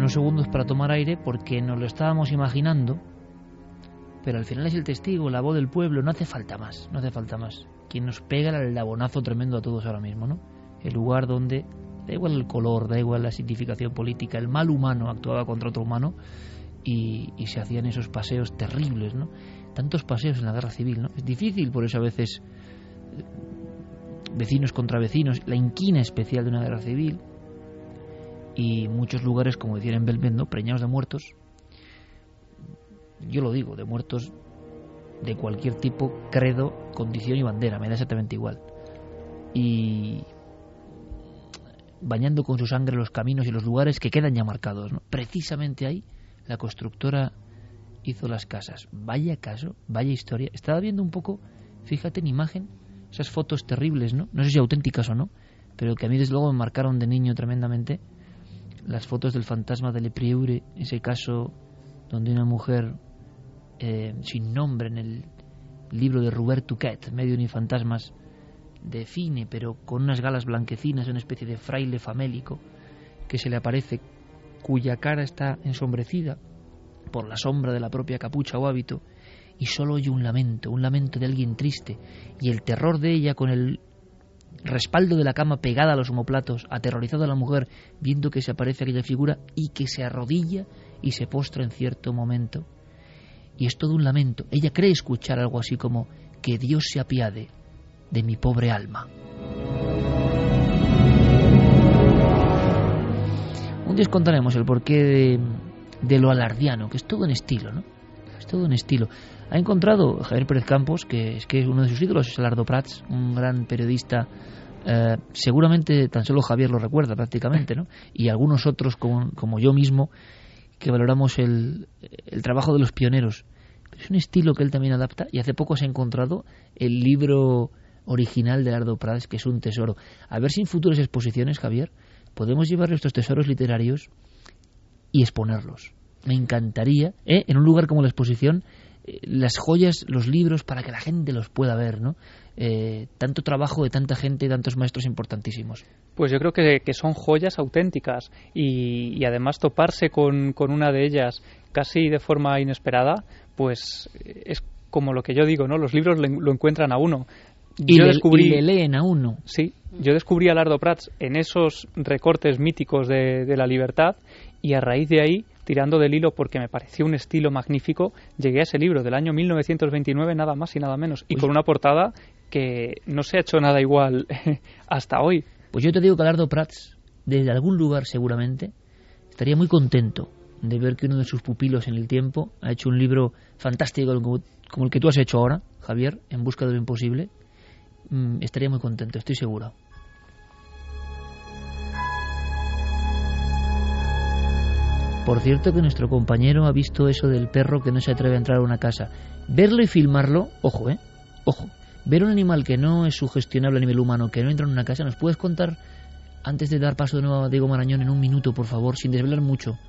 unos segundos para tomar aire porque nos lo estábamos imaginando, pero al final es el testigo, la voz del pueblo, no hace falta más, no hace falta más. Quien nos pega el labonazo tremendo a todos ahora mismo, ¿no? El lugar donde, da igual el color, da igual la significación política, el mal humano actuaba contra otro humano y, se hacían esos paseos terribles, ¿no? Tantos paseos en la guerra civil, ¿no? Es difícil, por eso a veces eh, vecinos contra vecinos, la inquina especial de una guerra civil, y muchos lugares, como decían en Belmendo, preñados de muertos. Yo lo digo, de muertos de cualquier tipo, credo, condición y bandera, me da exactamente igual. Y bañando con su sangre los caminos y los lugares que quedan ya marcados. Precisamente ahí la constructora hizo las casas. Vaya caso, vaya historia. Estaba viendo un poco, fíjate en imagen, esas fotos terribles, ¿no? No sé si auténticas o no, pero que a mí desde luego me marcaron de niño tremendamente las fotos del fantasma de Le Priure, ese caso donde una mujer eh, sin nombre en el libro de Robert Touquet, Medio ni fantasmas, define, pero con unas galas blanquecinas, una especie de fraile famélico que se le aparece, cuya cara está ensombrecida por la sombra de la propia capucha o hábito, y solo oye un lamento, un lamento de alguien triste, y el terror de ella con el respaldo de la cama pegada a los homoplatos, aterrorizada la mujer, viendo que se aparece aquella figura y que se arrodilla y se postra en cierto momento. Y es todo un lamento. Ella cree escuchar algo así como que Dios se apiade de mi pobre alma. Un día contaremos el porqué de, lo alardiano, que es todo un estilo, ¿no? Es todo un estilo. Ha encontrado Javier Pérez Campos, que es que uno de sus ídolos es Alardo Prats, un gran periodista. Eh, seguramente tan solo Javier lo recuerda prácticamente, ¿no? Y algunos otros como, yo mismo que valoramos el, el trabajo de los pioneros. es un estilo que él también adapta y hace poco se ha encontrado el libro original de Alardo Prats, que es un tesoro. A ver si en futuras exposiciones, Javier, podemos llevar estos tesoros literarios y exponerlos. Me encantaría, ¿eh? en un lugar como la exposición, eh, las joyas, los libros, para que la gente los pueda ver, ¿no? Eh, tanto trabajo de tanta gente y tantos maestros importantísimos. Pues yo creo que, son joyas auténticas y, además toparse con, una de ellas casi de forma inesperada, pues es como lo que yo digo, ¿no? Los libros lo encuentran a uno. Y, yo le, descubrí, le leen a uno. Sí, yo descubrí a Lardo Prats en esos recortes míticos de, de la libertad y a raíz de ahí tirando del hilo porque me pareció un estilo magnífico, llegué a ese libro del año 1929, nada más y nada menos, y pues con una portada que no se ha hecho nada igual [LAUGHS] hasta hoy. Pues yo te digo que Alardo Prats, desde algún lugar seguramente, estaría muy contento de ver que uno de sus pupilos en el tiempo ha hecho un libro fantástico como, el que tú has hecho ahora, Javier, En busca de lo imposible. Mm, estaría muy contento, estoy seguro. Por cierto que nuestro compañero ha visto eso del perro que no se atreve a entrar a una casa. Verlo y filmarlo, ojo, ¿eh? Ojo. Ver un animal que no es sugestionable a nivel humano, que no entra en una casa, ¿nos puedes contar, antes de dar paso de nuevo a Diego Marañón, en un minuto, por favor, sin desvelar mucho,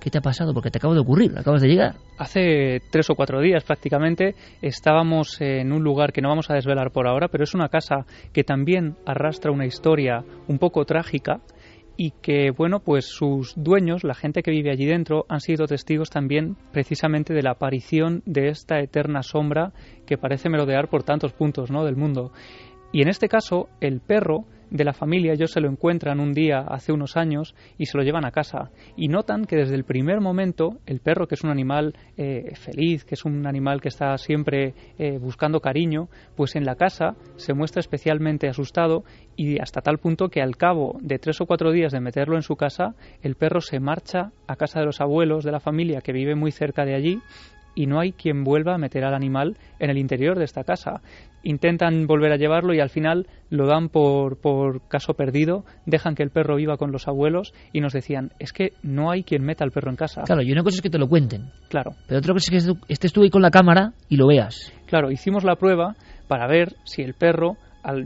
¿Qué te ha pasado? Porque te acaba de ocurrir, acabas de llegar. Hace tres o cuatro días prácticamente estábamos en un lugar que no vamos a desvelar por ahora, pero es una casa que también arrastra una historia un poco trágica y que, bueno, pues sus dueños, la gente que vive allí dentro, han sido testigos también precisamente de la aparición de esta eterna sombra que parece merodear por tantos puntos ¿no? del mundo. Y en este caso, el perro de la familia ellos se lo encuentran un día hace unos años y se lo llevan a casa. Y notan que desde el primer momento el perro que es un animal eh, feliz que es un animal que está siempre eh, buscando cariño pues en la casa se muestra especialmente asustado y hasta tal punto que al cabo de tres o cuatro días de meterlo en su casa el perro se marcha a casa de los abuelos de la familia que vive muy cerca de allí y no hay quien vuelva a meter al animal en el interior de esta casa. Intentan volver a llevarlo y al final lo dan por, por caso perdido, dejan que el perro viva con los abuelos y nos decían, es que no hay quien meta al perro en casa. Claro, y una cosa es que te lo cuenten. Claro. Pero otra cosa es que estés tú ahí con la cámara y lo veas. Claro, hicimos la prueba para ver si el perro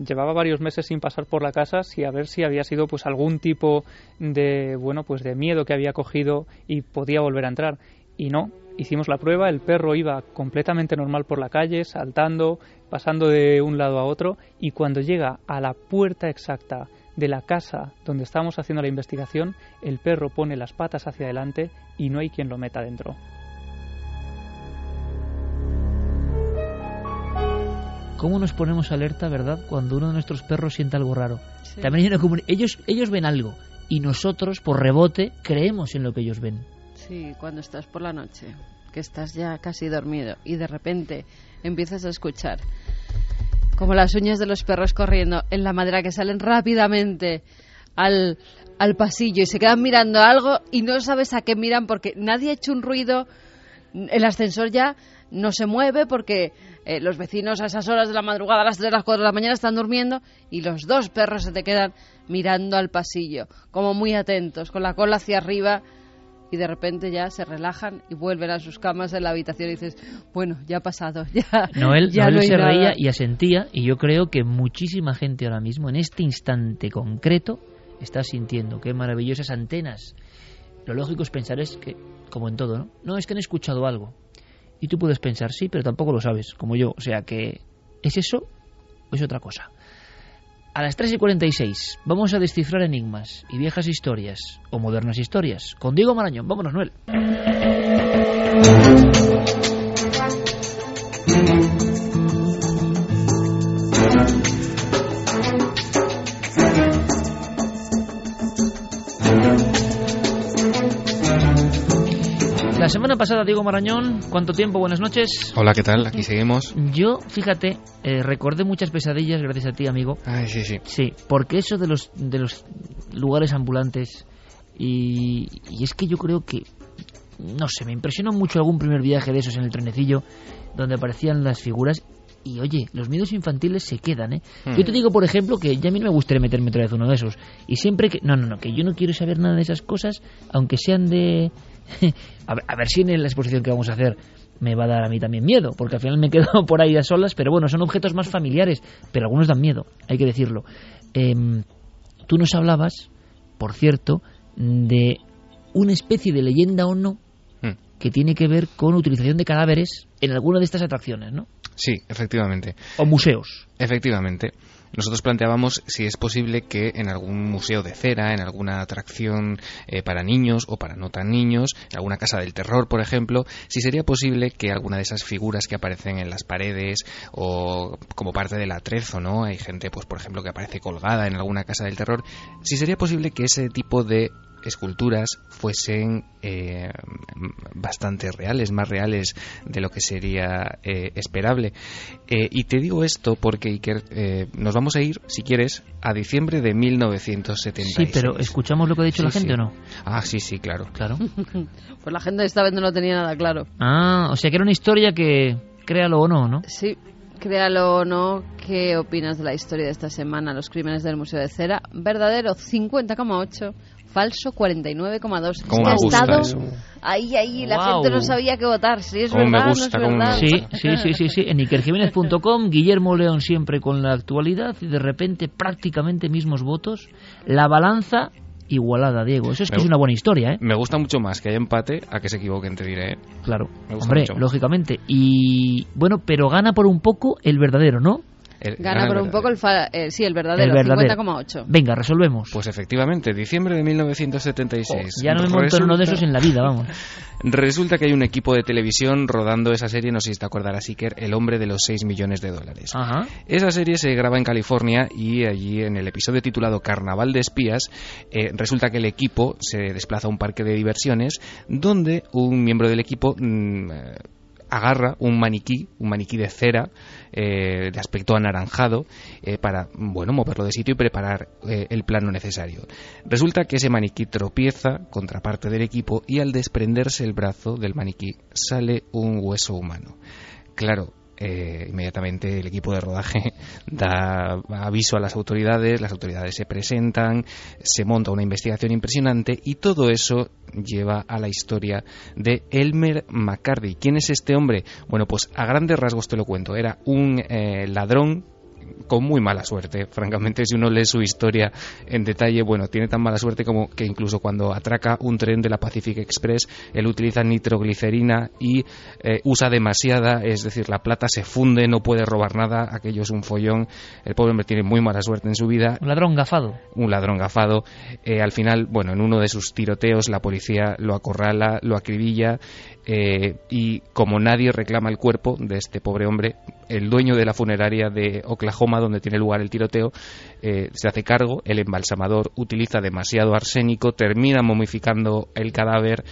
llevaba varios meses sin pasar por la casa si a ver si había sido pues algún tipo de bueno pues de miedo que había cogido y podía volver a entrar y no Hicimos la prueba, el perro iba completamente normal por la calle, saltando, pasando de un lado a otro, y cuando llega a la puerta exacta de la casa donde estamos haciendo la investigación, el perro pone las patas hacia adelante y no hay quien lo meta dentro. ¿Cómo nos ponemos alerta, verdad, cuando uno de nuestros perros siente algo raro? También ellos, ellos ven algo y nosotros, por rebote, creemos en lo que ellos ven. Sí, cuando estás por la noche, que estás ya casi dormido y de repente empiezas a escuchar como las uñas de los perros corriendo en la madera que salen rápidamente al, al pasillo y se quedan mirando algo y no sabes a qué miran porque nadie ha hecho un ruido, el ascensor ya no se mueve porque eh, los vecinos a esas horas de la madrugada, a las 3 de las 4 de la mañana, están durmiendo y los dos perros se te quedan mirando al pasillo, como muy atentos, con la cola hacia arriba y de repente ya se relajan y vuelven a sus camas en la habitación y dices, bueno, ya ha pasado, [LAUGHS] ya. Noel, ya Noel se reía y asentía y yo creo que muchísima gente ahora mismo, en este instante concreto, estás sintiendo, qué maravillosas antenas. Lo lógico es pensar es que, como en todo, ¿no? No, es que han escuchado algo. Y tú puedes pensar, sí, pero tampoco lo sabes, como yo. O sea que, ¿es eso o es otra cosa? A las 3 y 46 vamos a descifrar enigmas y viejas historias o modernas historias. Con Diego Marañón. Vámonos, Noel. Semana pasada, Diego Marañón, ¿cuánto tiempo? Buenas noches. Hola, ¿qué tal? Aquí seguimos. Yo, fíjate, eh, recordé muchas pesadillas gracias a ti, amigo. Ay, sí, sí. Sí, porque eso de los, de los lugares ambulantes y, y es que yo creo que, no sé, me impresionó mucho algún primer viaje de esos en el trenecillo donde aparecían las figuras y oye, los miedos infantiles se quedan, ¿eh? Hmm. Yo te digo, por ejemplo, que ya a mí no me gustaría meterme otra vez uno de esos. Y siempre que... No, no, no, que yo no quiero saber nada de esas cosas, aunque sean de... [LAUGHS] a, ver, a ver si en la exposición que vamos a hacer me va a dar a mí también miedo, porque al final me [LAUGHS] quedo por ahí a solas, pero bueno, son objetos más familiares, pero algunos dan miedo, hay que decirlo. Em, tú nos hablabas, por cierto, de una especie de leyenda o no Hmm. que tiene que ver con utilización de cadáveres en alguna de estas atracciones, ¿no? Sí, efectivamente. O museos. Efectivamente. Nosotros planteábamos si es posible que en algún museo de cera, en alguna atracción eh, para niños o para no tan niños, en alguna casa del terror, por ejemplo, si sería posible que alguna de esas figuras que aparecen en las paredes o como parte del atrezo, ¿no? Hay gente, pues por ejemplo, que aparece colgada en alguna casa del terror, si sería posible que ese tipo de esculturas fuesen eh, bastante reales, más reales de lo que sería eh, esperable. Eh, y te digo esto porque, Iker, eh, nos vamos a ir, si quieres, a diciembre de 1976. Sí, pero ¿escuchamos lo que ha dicho Sí, la gente sí. o no? Ah, sí, sí, claro. Claro. [LAUGHS] Pues la gente esta vez no lo tenía nada claro. Ah, o sea que era una historia que, créalo o no, ¿no? Sí, créalo o no, ¿qué opinas de la historia de esta semana? Los crímenes del Museo de Cera. Verdadero 50,8, falso 49,2. Es ¿Cómo que me ha gusta estado eso? ahí, ahí, la Guau. gente no sabía qué votar. Si es Cómo me verdad, gusta, no es me verdad. Sí, sí, sí, sí, sí. En ikerjiménez.com, Guillermo León siempre con la actualidad y de repente prácticamente mismos votos. La balanza igualada, Diego. Eso es que es una buena historia, ¿eh? Me gusta mucho más que haya empate a que se equivoquen, te diré. ¿eh? Claro. Me gusta Hombre, mucho. lógicamente. Y bueno, pero gana por un poco el verdadero, ¿no? El- Gana por el un poco el, fa- eh, sí, el El verdadero, verdadero. 50,8. Venga, resolvemos. Pues efectivamente, diciembre de 1976. ya no me monto en uno de esos en la vida, vamos. [LAUGHS] Resulta que hay un equipo de televisión rodando esa serie, no sé si te acordarás, Iker, El hombre de los 6 millones de dólares. Ajá. Esa serie se graba en California y allí en el episodio titulado Carnaval de Espías eh, resulta que el equipo se desplaza a un parque de diversiones donde un miembro del equipo mm, eh, agarra un maniquí, un maniquí de cera eh, de aspecto anaranjado eh, para bueno moverlo de sitio y preparar eh, el plano necesario. Resulta que ese maniquí tropieza contra parte del equipo y al desprenderse el brazo del maniquí sale un hueso humano. Claro, eh, inmediatamente el equipo de rodaje [LAUGHS] da aviso a las autoridades, las autoridades se presentan, se monta una investigación impresionante y todo eso lleva a la historia de Elmer McCarthy. ¿Quién es este hombre? Bueno, pues a grandes rasgos te lo cuento. Era un eh, ladrón con muy mala suerte. Francamente, si uno lee su historia en detalle, bueno, tiene tan mala suerte como que incluso cuando atraca un tren de la Pacific Express, él utiliza nitroglicerina y eh, usa demasiada, es decir, la plata se funde, no puede robar nada, aquello es un follón. El pobre hombre tiene muy mala suerte en su vida Un ladrón gafado. un ladrón gafado. Eh, al final, bueno, en uno de sus tiroteos la policía lo acorrala, lo acribilla eh, y como nadie reclama el cuerpo de este pobre hombre, el dueño de la funeraria de Oklahoma donde tiene lugar el tiroteo eh, se hace cargo, el embalsamador utiliza demasiado arsénico, termina momificando el cadáver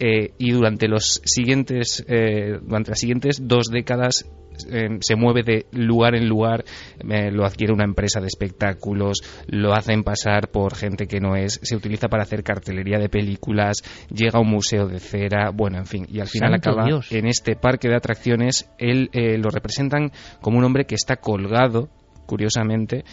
eh, y durante los siguientes eh, durante las siguientes dos décadas eh, se mueve de lugar en lugar eh, lo adquiere una empresa de espectáculos lo hacen pasar por gente que no es se utiliza para hacer cartelería de películas llega a un museo de cera bueno en fin y al final Santo acaba Dios. en este parque de atracciones él eh, lo representan como un hombre que está colgado curiosamente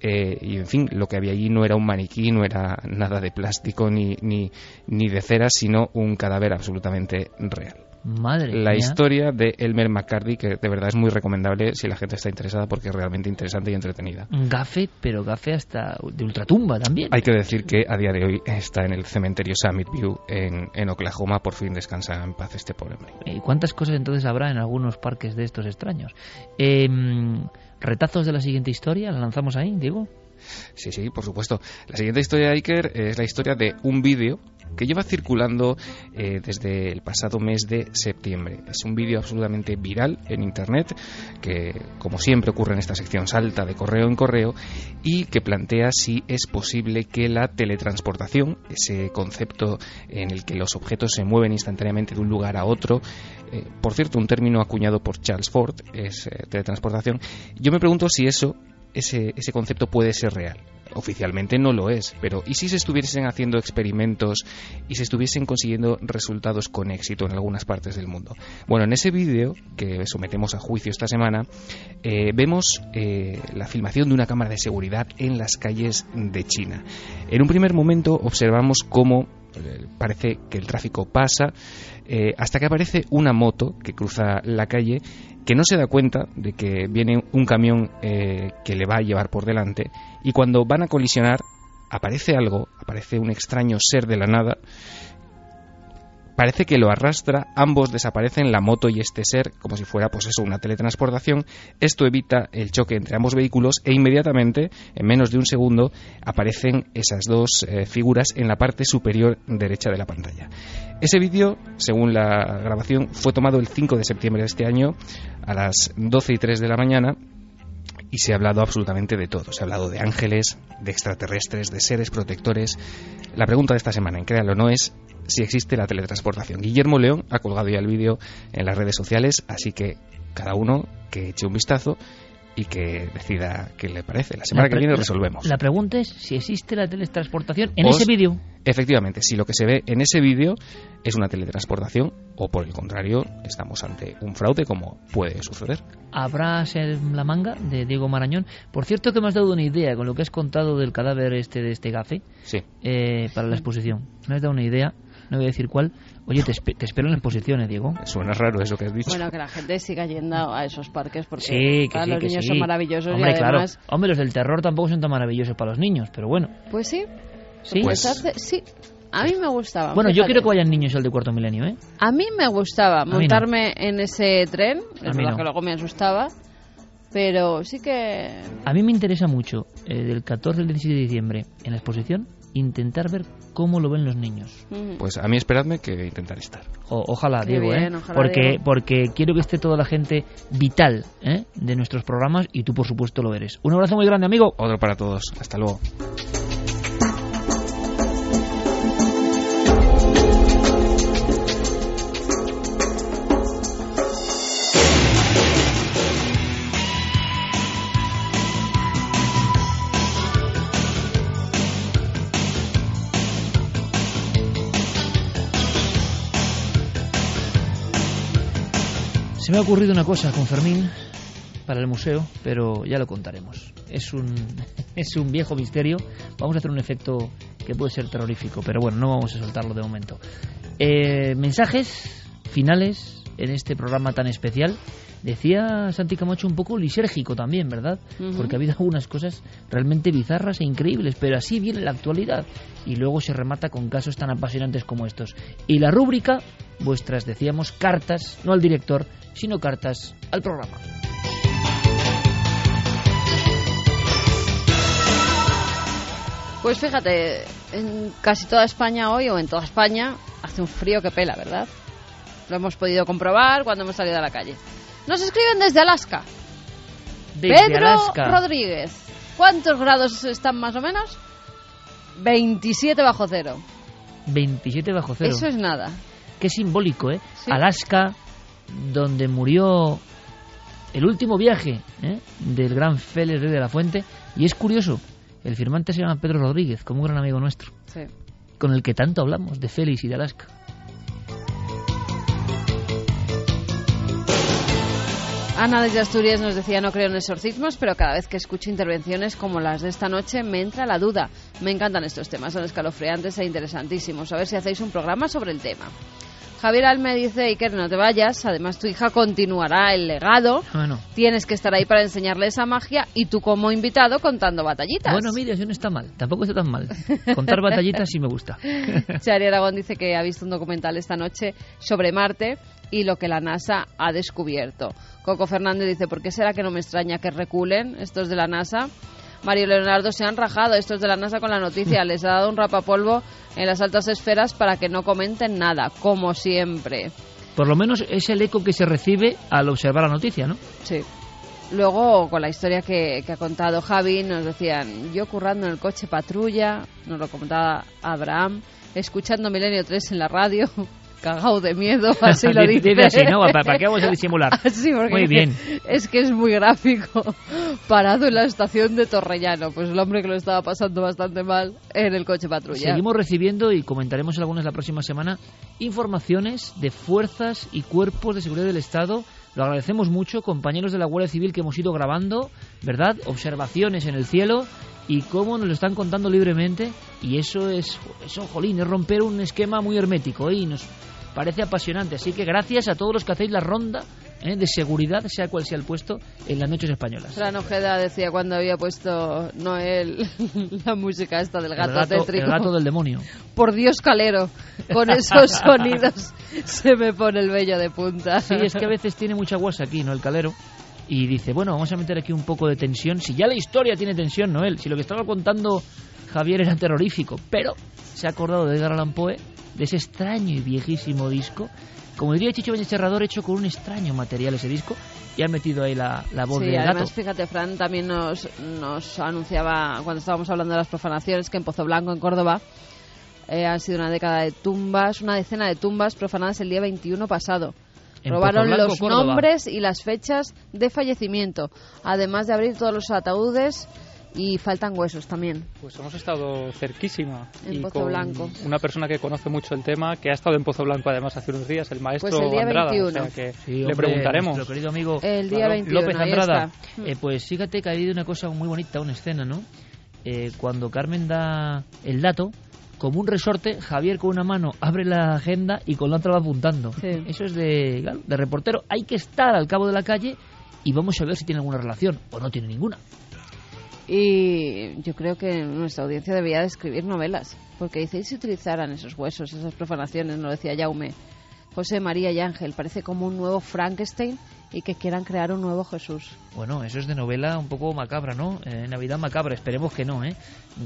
eh, y en fin, lo que había allí no era un maniquí, no era nada de plástico ni, ni, ni de cera, sino un cadáver absolutamente real. Madre la mía. historia de Elmer McCarthy, que de verdad es muy recomendable si la gente está interesada porque es realmente interesante y entretenida. Gafe, pero gafe hasta de ultratumba también. Hay que decir que a día de hoy está en el cementerio Summit View en, en Oklahoma. Por fin descansa en paz este pobre hombre. ¿Y cuántas cosas entonces habrá en algunos parques de estos extraños? Eh, ¿Retazos de la siguiente historia? ¿La lanzamos ahí, Diego? Sí, sí, por supuesto. La siguiente historia de Iker es la historia de un vídeo que lleva circulando eh, desde el pasado mes de septiembre. Es un vídeo absolutamente viral en Internet que, como siempre ocurre en esta sección, salta de correo en correo y que plantea si es posible que la teletransportación, ese concepto en el que los objetos se mueven instantáneamente de un lugar a otro, eh, por cierto, un término acuñado por Charles Ford, es eh, teletransportación, yo me pregunto si eso ese, ese concepto puede ser real. Oficialmente no lo es, pero ¿y si se estuviesen haciendo experimentos y se estuviesen consiguiendo resultados con éxito en algunas partes del mundo? Bueno, en ese vídeo que sometemos a juicio esta semana, eh, vemos eh, la filmación de una cámara de seguridad en las calles de China. En un primer momento observamos cómo eh, parece que el tráfico pasa eh, hasta que aparece una moto que cruza la calle que no se da cuenta de que viene un camión eh, que le va a llevar por delante y cuando van a colisionar aparece algo, aparece un extraño ser de la nada parece que lo arrastra, ambos desaparecen, la moto y este ser, como si fuera pues eso, una teletransportación. Esto evita el choque entre ambos vehículos e inmediatamente, en menos de un segundo, aparecen esas dos eh, figuras en la parte superior derecha de la pantalla. Ese vídeo, según la grabación, fue tomado el 5 de septiembre de este año a las 12 y 3 de la mañana y se ha hablado absolutamente de todo. Se ha hablado de ángeles, de extraterrestres, de seres protectores. La pregunta de esta semana, en Créalo no, es si existe la teletransportación. Guillermo León ha colgado ya el vídeo en las redes sociales, así que cada uno que eche un vistazo y que decida qué le parece. La semana La que viene resolvemos. La pregunta es si existe la teletransportación en Os- ese vídeo. Efectivamente, si lo que se ve en ese vídeo es una teletransportación o por el contrario estamos ante un fraude como puede suceder. ¿Habrá ser la manga de Diego Marañón? Por cierto que me has dado una idea con lo que has contado del cadáver este de este gafe Sí. eh, para la exposición. Me has dado una idea, no voy a decir cuál. Oye, te, espe- te espero en la exposición, ¿eh, Diego? Suena raro eso que has dicho. Bueno, que la gente siga yendo a esos parques porque Sí, que sí, los que niños sí. son maravillosos Hombre, y además... claro. Hombre, los del terror tampoco son tan maravillosos para los niños, pero bueno. Pues sí, Sí. pues hace- sí. A mí me gustaba. bueno, yo fíjate. quiero que vayan niños al de cuarto milenio, ¿eh? A mí me gustaba mí no. montarme en ese tren. Es verdad no. que luego me asustaba. Pero sí que... A mí me interesa mucho, eh, del 14 al 17 de diciembre, en la exposición, intentar ver cómo lo ven los niños. Pues a mí esperadme que intentaré estar. O- ojalá, Qué Diego, bien, ¿eh? ojalá, porque, Diego. porque quiero que esté toda la gente vital ¿eh? de nuestros programas y tú, por supuesto, lo eres. Un abrazo muy grande, amigo. Otro para todos. Hasta luego. Me ha ocurrido una cosa con Fermín para el museo, pero ya lo contaremos. Es un, [LAUGHS] es un viejo misterio. Vamos a hacer un efecto que puede ser terrorífico, pero bueno, no vamos a soltarlo de momento. Eh, mensajes finales en este programa tan especial. Decía Santi Camacho un poco lisérgico también, ¿verdad? Porque ha habido algunas cosas realmente bizarras e increíbles, pero así viene la actualidad. Y luego se remata con casos tan apasionantes como estos. Y la rúbrica, vuestras, decíamos, cartas, no al director, sino cartas al programa. Pues fíjate, en casi toda España hoy, o en toda España, hace un frío que pela, ¿verdad? Lo hemos podido comprobar cuando hemos salido a la calle. Nos escriben desde Alaska. Desde Pedro Alaska. Rodríguez. ¿Cuántos grados están más o menos? 27 bajo cero. 27 bajo cero. Eso es nada. Qué simbólico, ¿eh? Sí. Alaska, donde murió el último viaje ¿eh? del gran Félix Rey de la Fuente. Y es curioso, el firmante se llama Pedro Rodríguez, como un gran amigo nuestro, Sí. con el que tanto hablamos, de Félix y de Alaska. Ana desde Asturias nos decía no creo en exorcismos, pero cada vez que escucho intervenciones como las de esta noche me entra la duda. Me encantan estos temas, son escalofriantes e interesantísimos. A ver si hacéis un programa sobre el tema. Javier Alme dice, Iker, no te vayas, además tu hija continuará el legado, tienes que estar ahí para enseñarle esa magia y tú como invitado contando batallitas. Bueno, mira, eso no está mal, tampoco está tan mal. Contar batallitas sí me gusta. [LAUGHS] Chari Aragón dice que ha visto un documental esta noche sobre Marte y lo que la NASA ha descubierto. Coco Fernández dice, ¿por qué será que no me extraña que reculen estos de la NASA? Mario Leonardo se han rajado estos de la NASA con la noticia. Les ha dado un rapapolvo en las altas esferas para que no comenten nada, como siempre. Por lo menos es el eco que se recibe al observar la noticia, ¿no? Sí. Luego, con la historia que, que ha contado Javi, nos decían, yo currando en el coche patrulla, nos lo comentaba Abraham, escuchando Milenio 3 en la radio, cagado de miedo, [LAUGHS] así lo dice. así, ¿no? ¿Para, qué vamos a disimular? [LAUGHS] muy bien. Es que es muy gráfico. [LAUGHS] Parado en la estación de Torrellano, pues el hombre que lo estaba pasando bastante mal en el coche patrulla. Seguimos recibiendo, y comentaremos algunas la próxima semana, informaciones de fuerzas y cuerpos de seguridad del Estado lo agradecemos mucho, compañeros de la Guardia Civil que hemos ido grabando, ¿verdad? Observaciones en el cielo y cómo nos lo están contando libremente. Y eso es, eso, jolín, es romper un esquema muy hermético ¿eh? y nos parece apasionante. Así que gracias a todos los que hacéis la ronda ¿eh? de seguridad, sea cual sea el puesto, en las noches españolas. Fran Ojeda decía cuando había puesto Noel [LAUGHS] la música esta del gato, el gato del demonio. Por Dios, Calero, con [LAUGHS] esos sonidos se me pone el vello de punta. Sí, es que a veces tiene mucha guasa aquí, ¿no? El Calero. Y dice, bueno, vamos a meter aquí un poco de tensión. Si ya la historia tiene tensión, Noel, si lo que estaba contando Javier era terrorífico, pero se ha acordado de Edgar Allan Poe, de ese extraño y viejísimo disco. Como diría Chicho Cerrador, hecho con un extraño material ese disco y ha metido ahí la, la voz sí, del además, fíjate, Fran también nos, nos anunciaba cuando estábamos hablando de las profanaciones que en Pozo Blanco, en Córdoba, eh, han sido una década de tumbas, una decena de tumbas profanadas el día 21 pasado. Robaron los nombres y las fechas de fallecimiento, además de abrir todos los ataúdes y faltan huesos también. Pues hemos estado cerquísima. En Pozo Blanco. Una persona que conoce mucho el tema, que ha estado en Pozo Blanco además hace unos días, el maestro pues el día Andrada. 21. O sea que le preguntaremos. Nuestro querido amigo el día 21, López Andrada. Eh, pues fíjate que ha habido una cosa muy bonita, una escena, ¿no? Eh, cuando Carmen da el dato, como un resorte, Javier con una mano abre la agenda y con la otra va apuntando. Eso es de, de reportero. Hay que estar al cabo de la calle y vamos a ver si tiene alguna relación o no tiene ninguna. Y yo creo que nuestra audiencia debería de escribir novelas, porque dice, ¿y si utilizaran esos huesos, esas profanaciones? No decía Jaume. José María y Ángel, parece como un nuevo Frankenstein y que quieran crear un nuevo Jesús. Bueno, eso es de novela un poco macabra, ¿no? Eh, Navidad macabra, esperemos que no, ¿eh?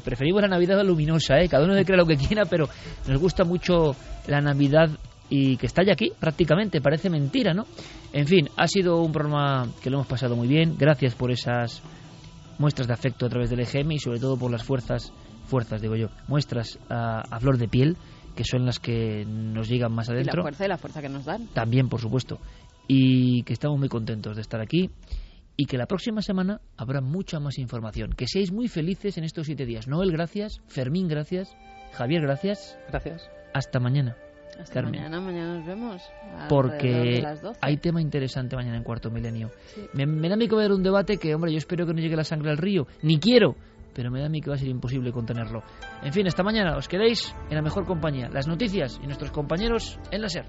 Preferimos la Navidad luminosa, ¿eh? Cada uno de cree lo que quiera, pero nos gusta mucho la Navidad y que está ya aquí prácticamente, parece mentira, ¿no? En fin, ha sido un programa que lo hemos pasado muy bien, gracias por esas muestras de afecto a través del EGM y sobre todo por las fuerzas, fuerzas digo yo, muestras a, flor de piel, que son las que nos llegan más adentro. Y la fuerza y la fuerza que nos dan. También, por supuesto. Y que estamos muy contentos de estar aquí y que la próxima semana habrá mucha más información. Que seáis muy felices en estos siete días. Noel, gracias. Fermín, gracias. Javier, gracias. Gracias. Hasta mañana. Hasta mañana, mañana nos vemos. Porque hay tema interesante mañana en Cuarto Milenio. Me, da a mí que va a haber un debate que, hombre, yo espero que no llegue la sangre al río, ni quiero, pero me da a mí que va a ser imposible contenerlo. En fin, esta mañana os quedéis en la mejor compañía, las noticias y nuestros compañeros en la SER.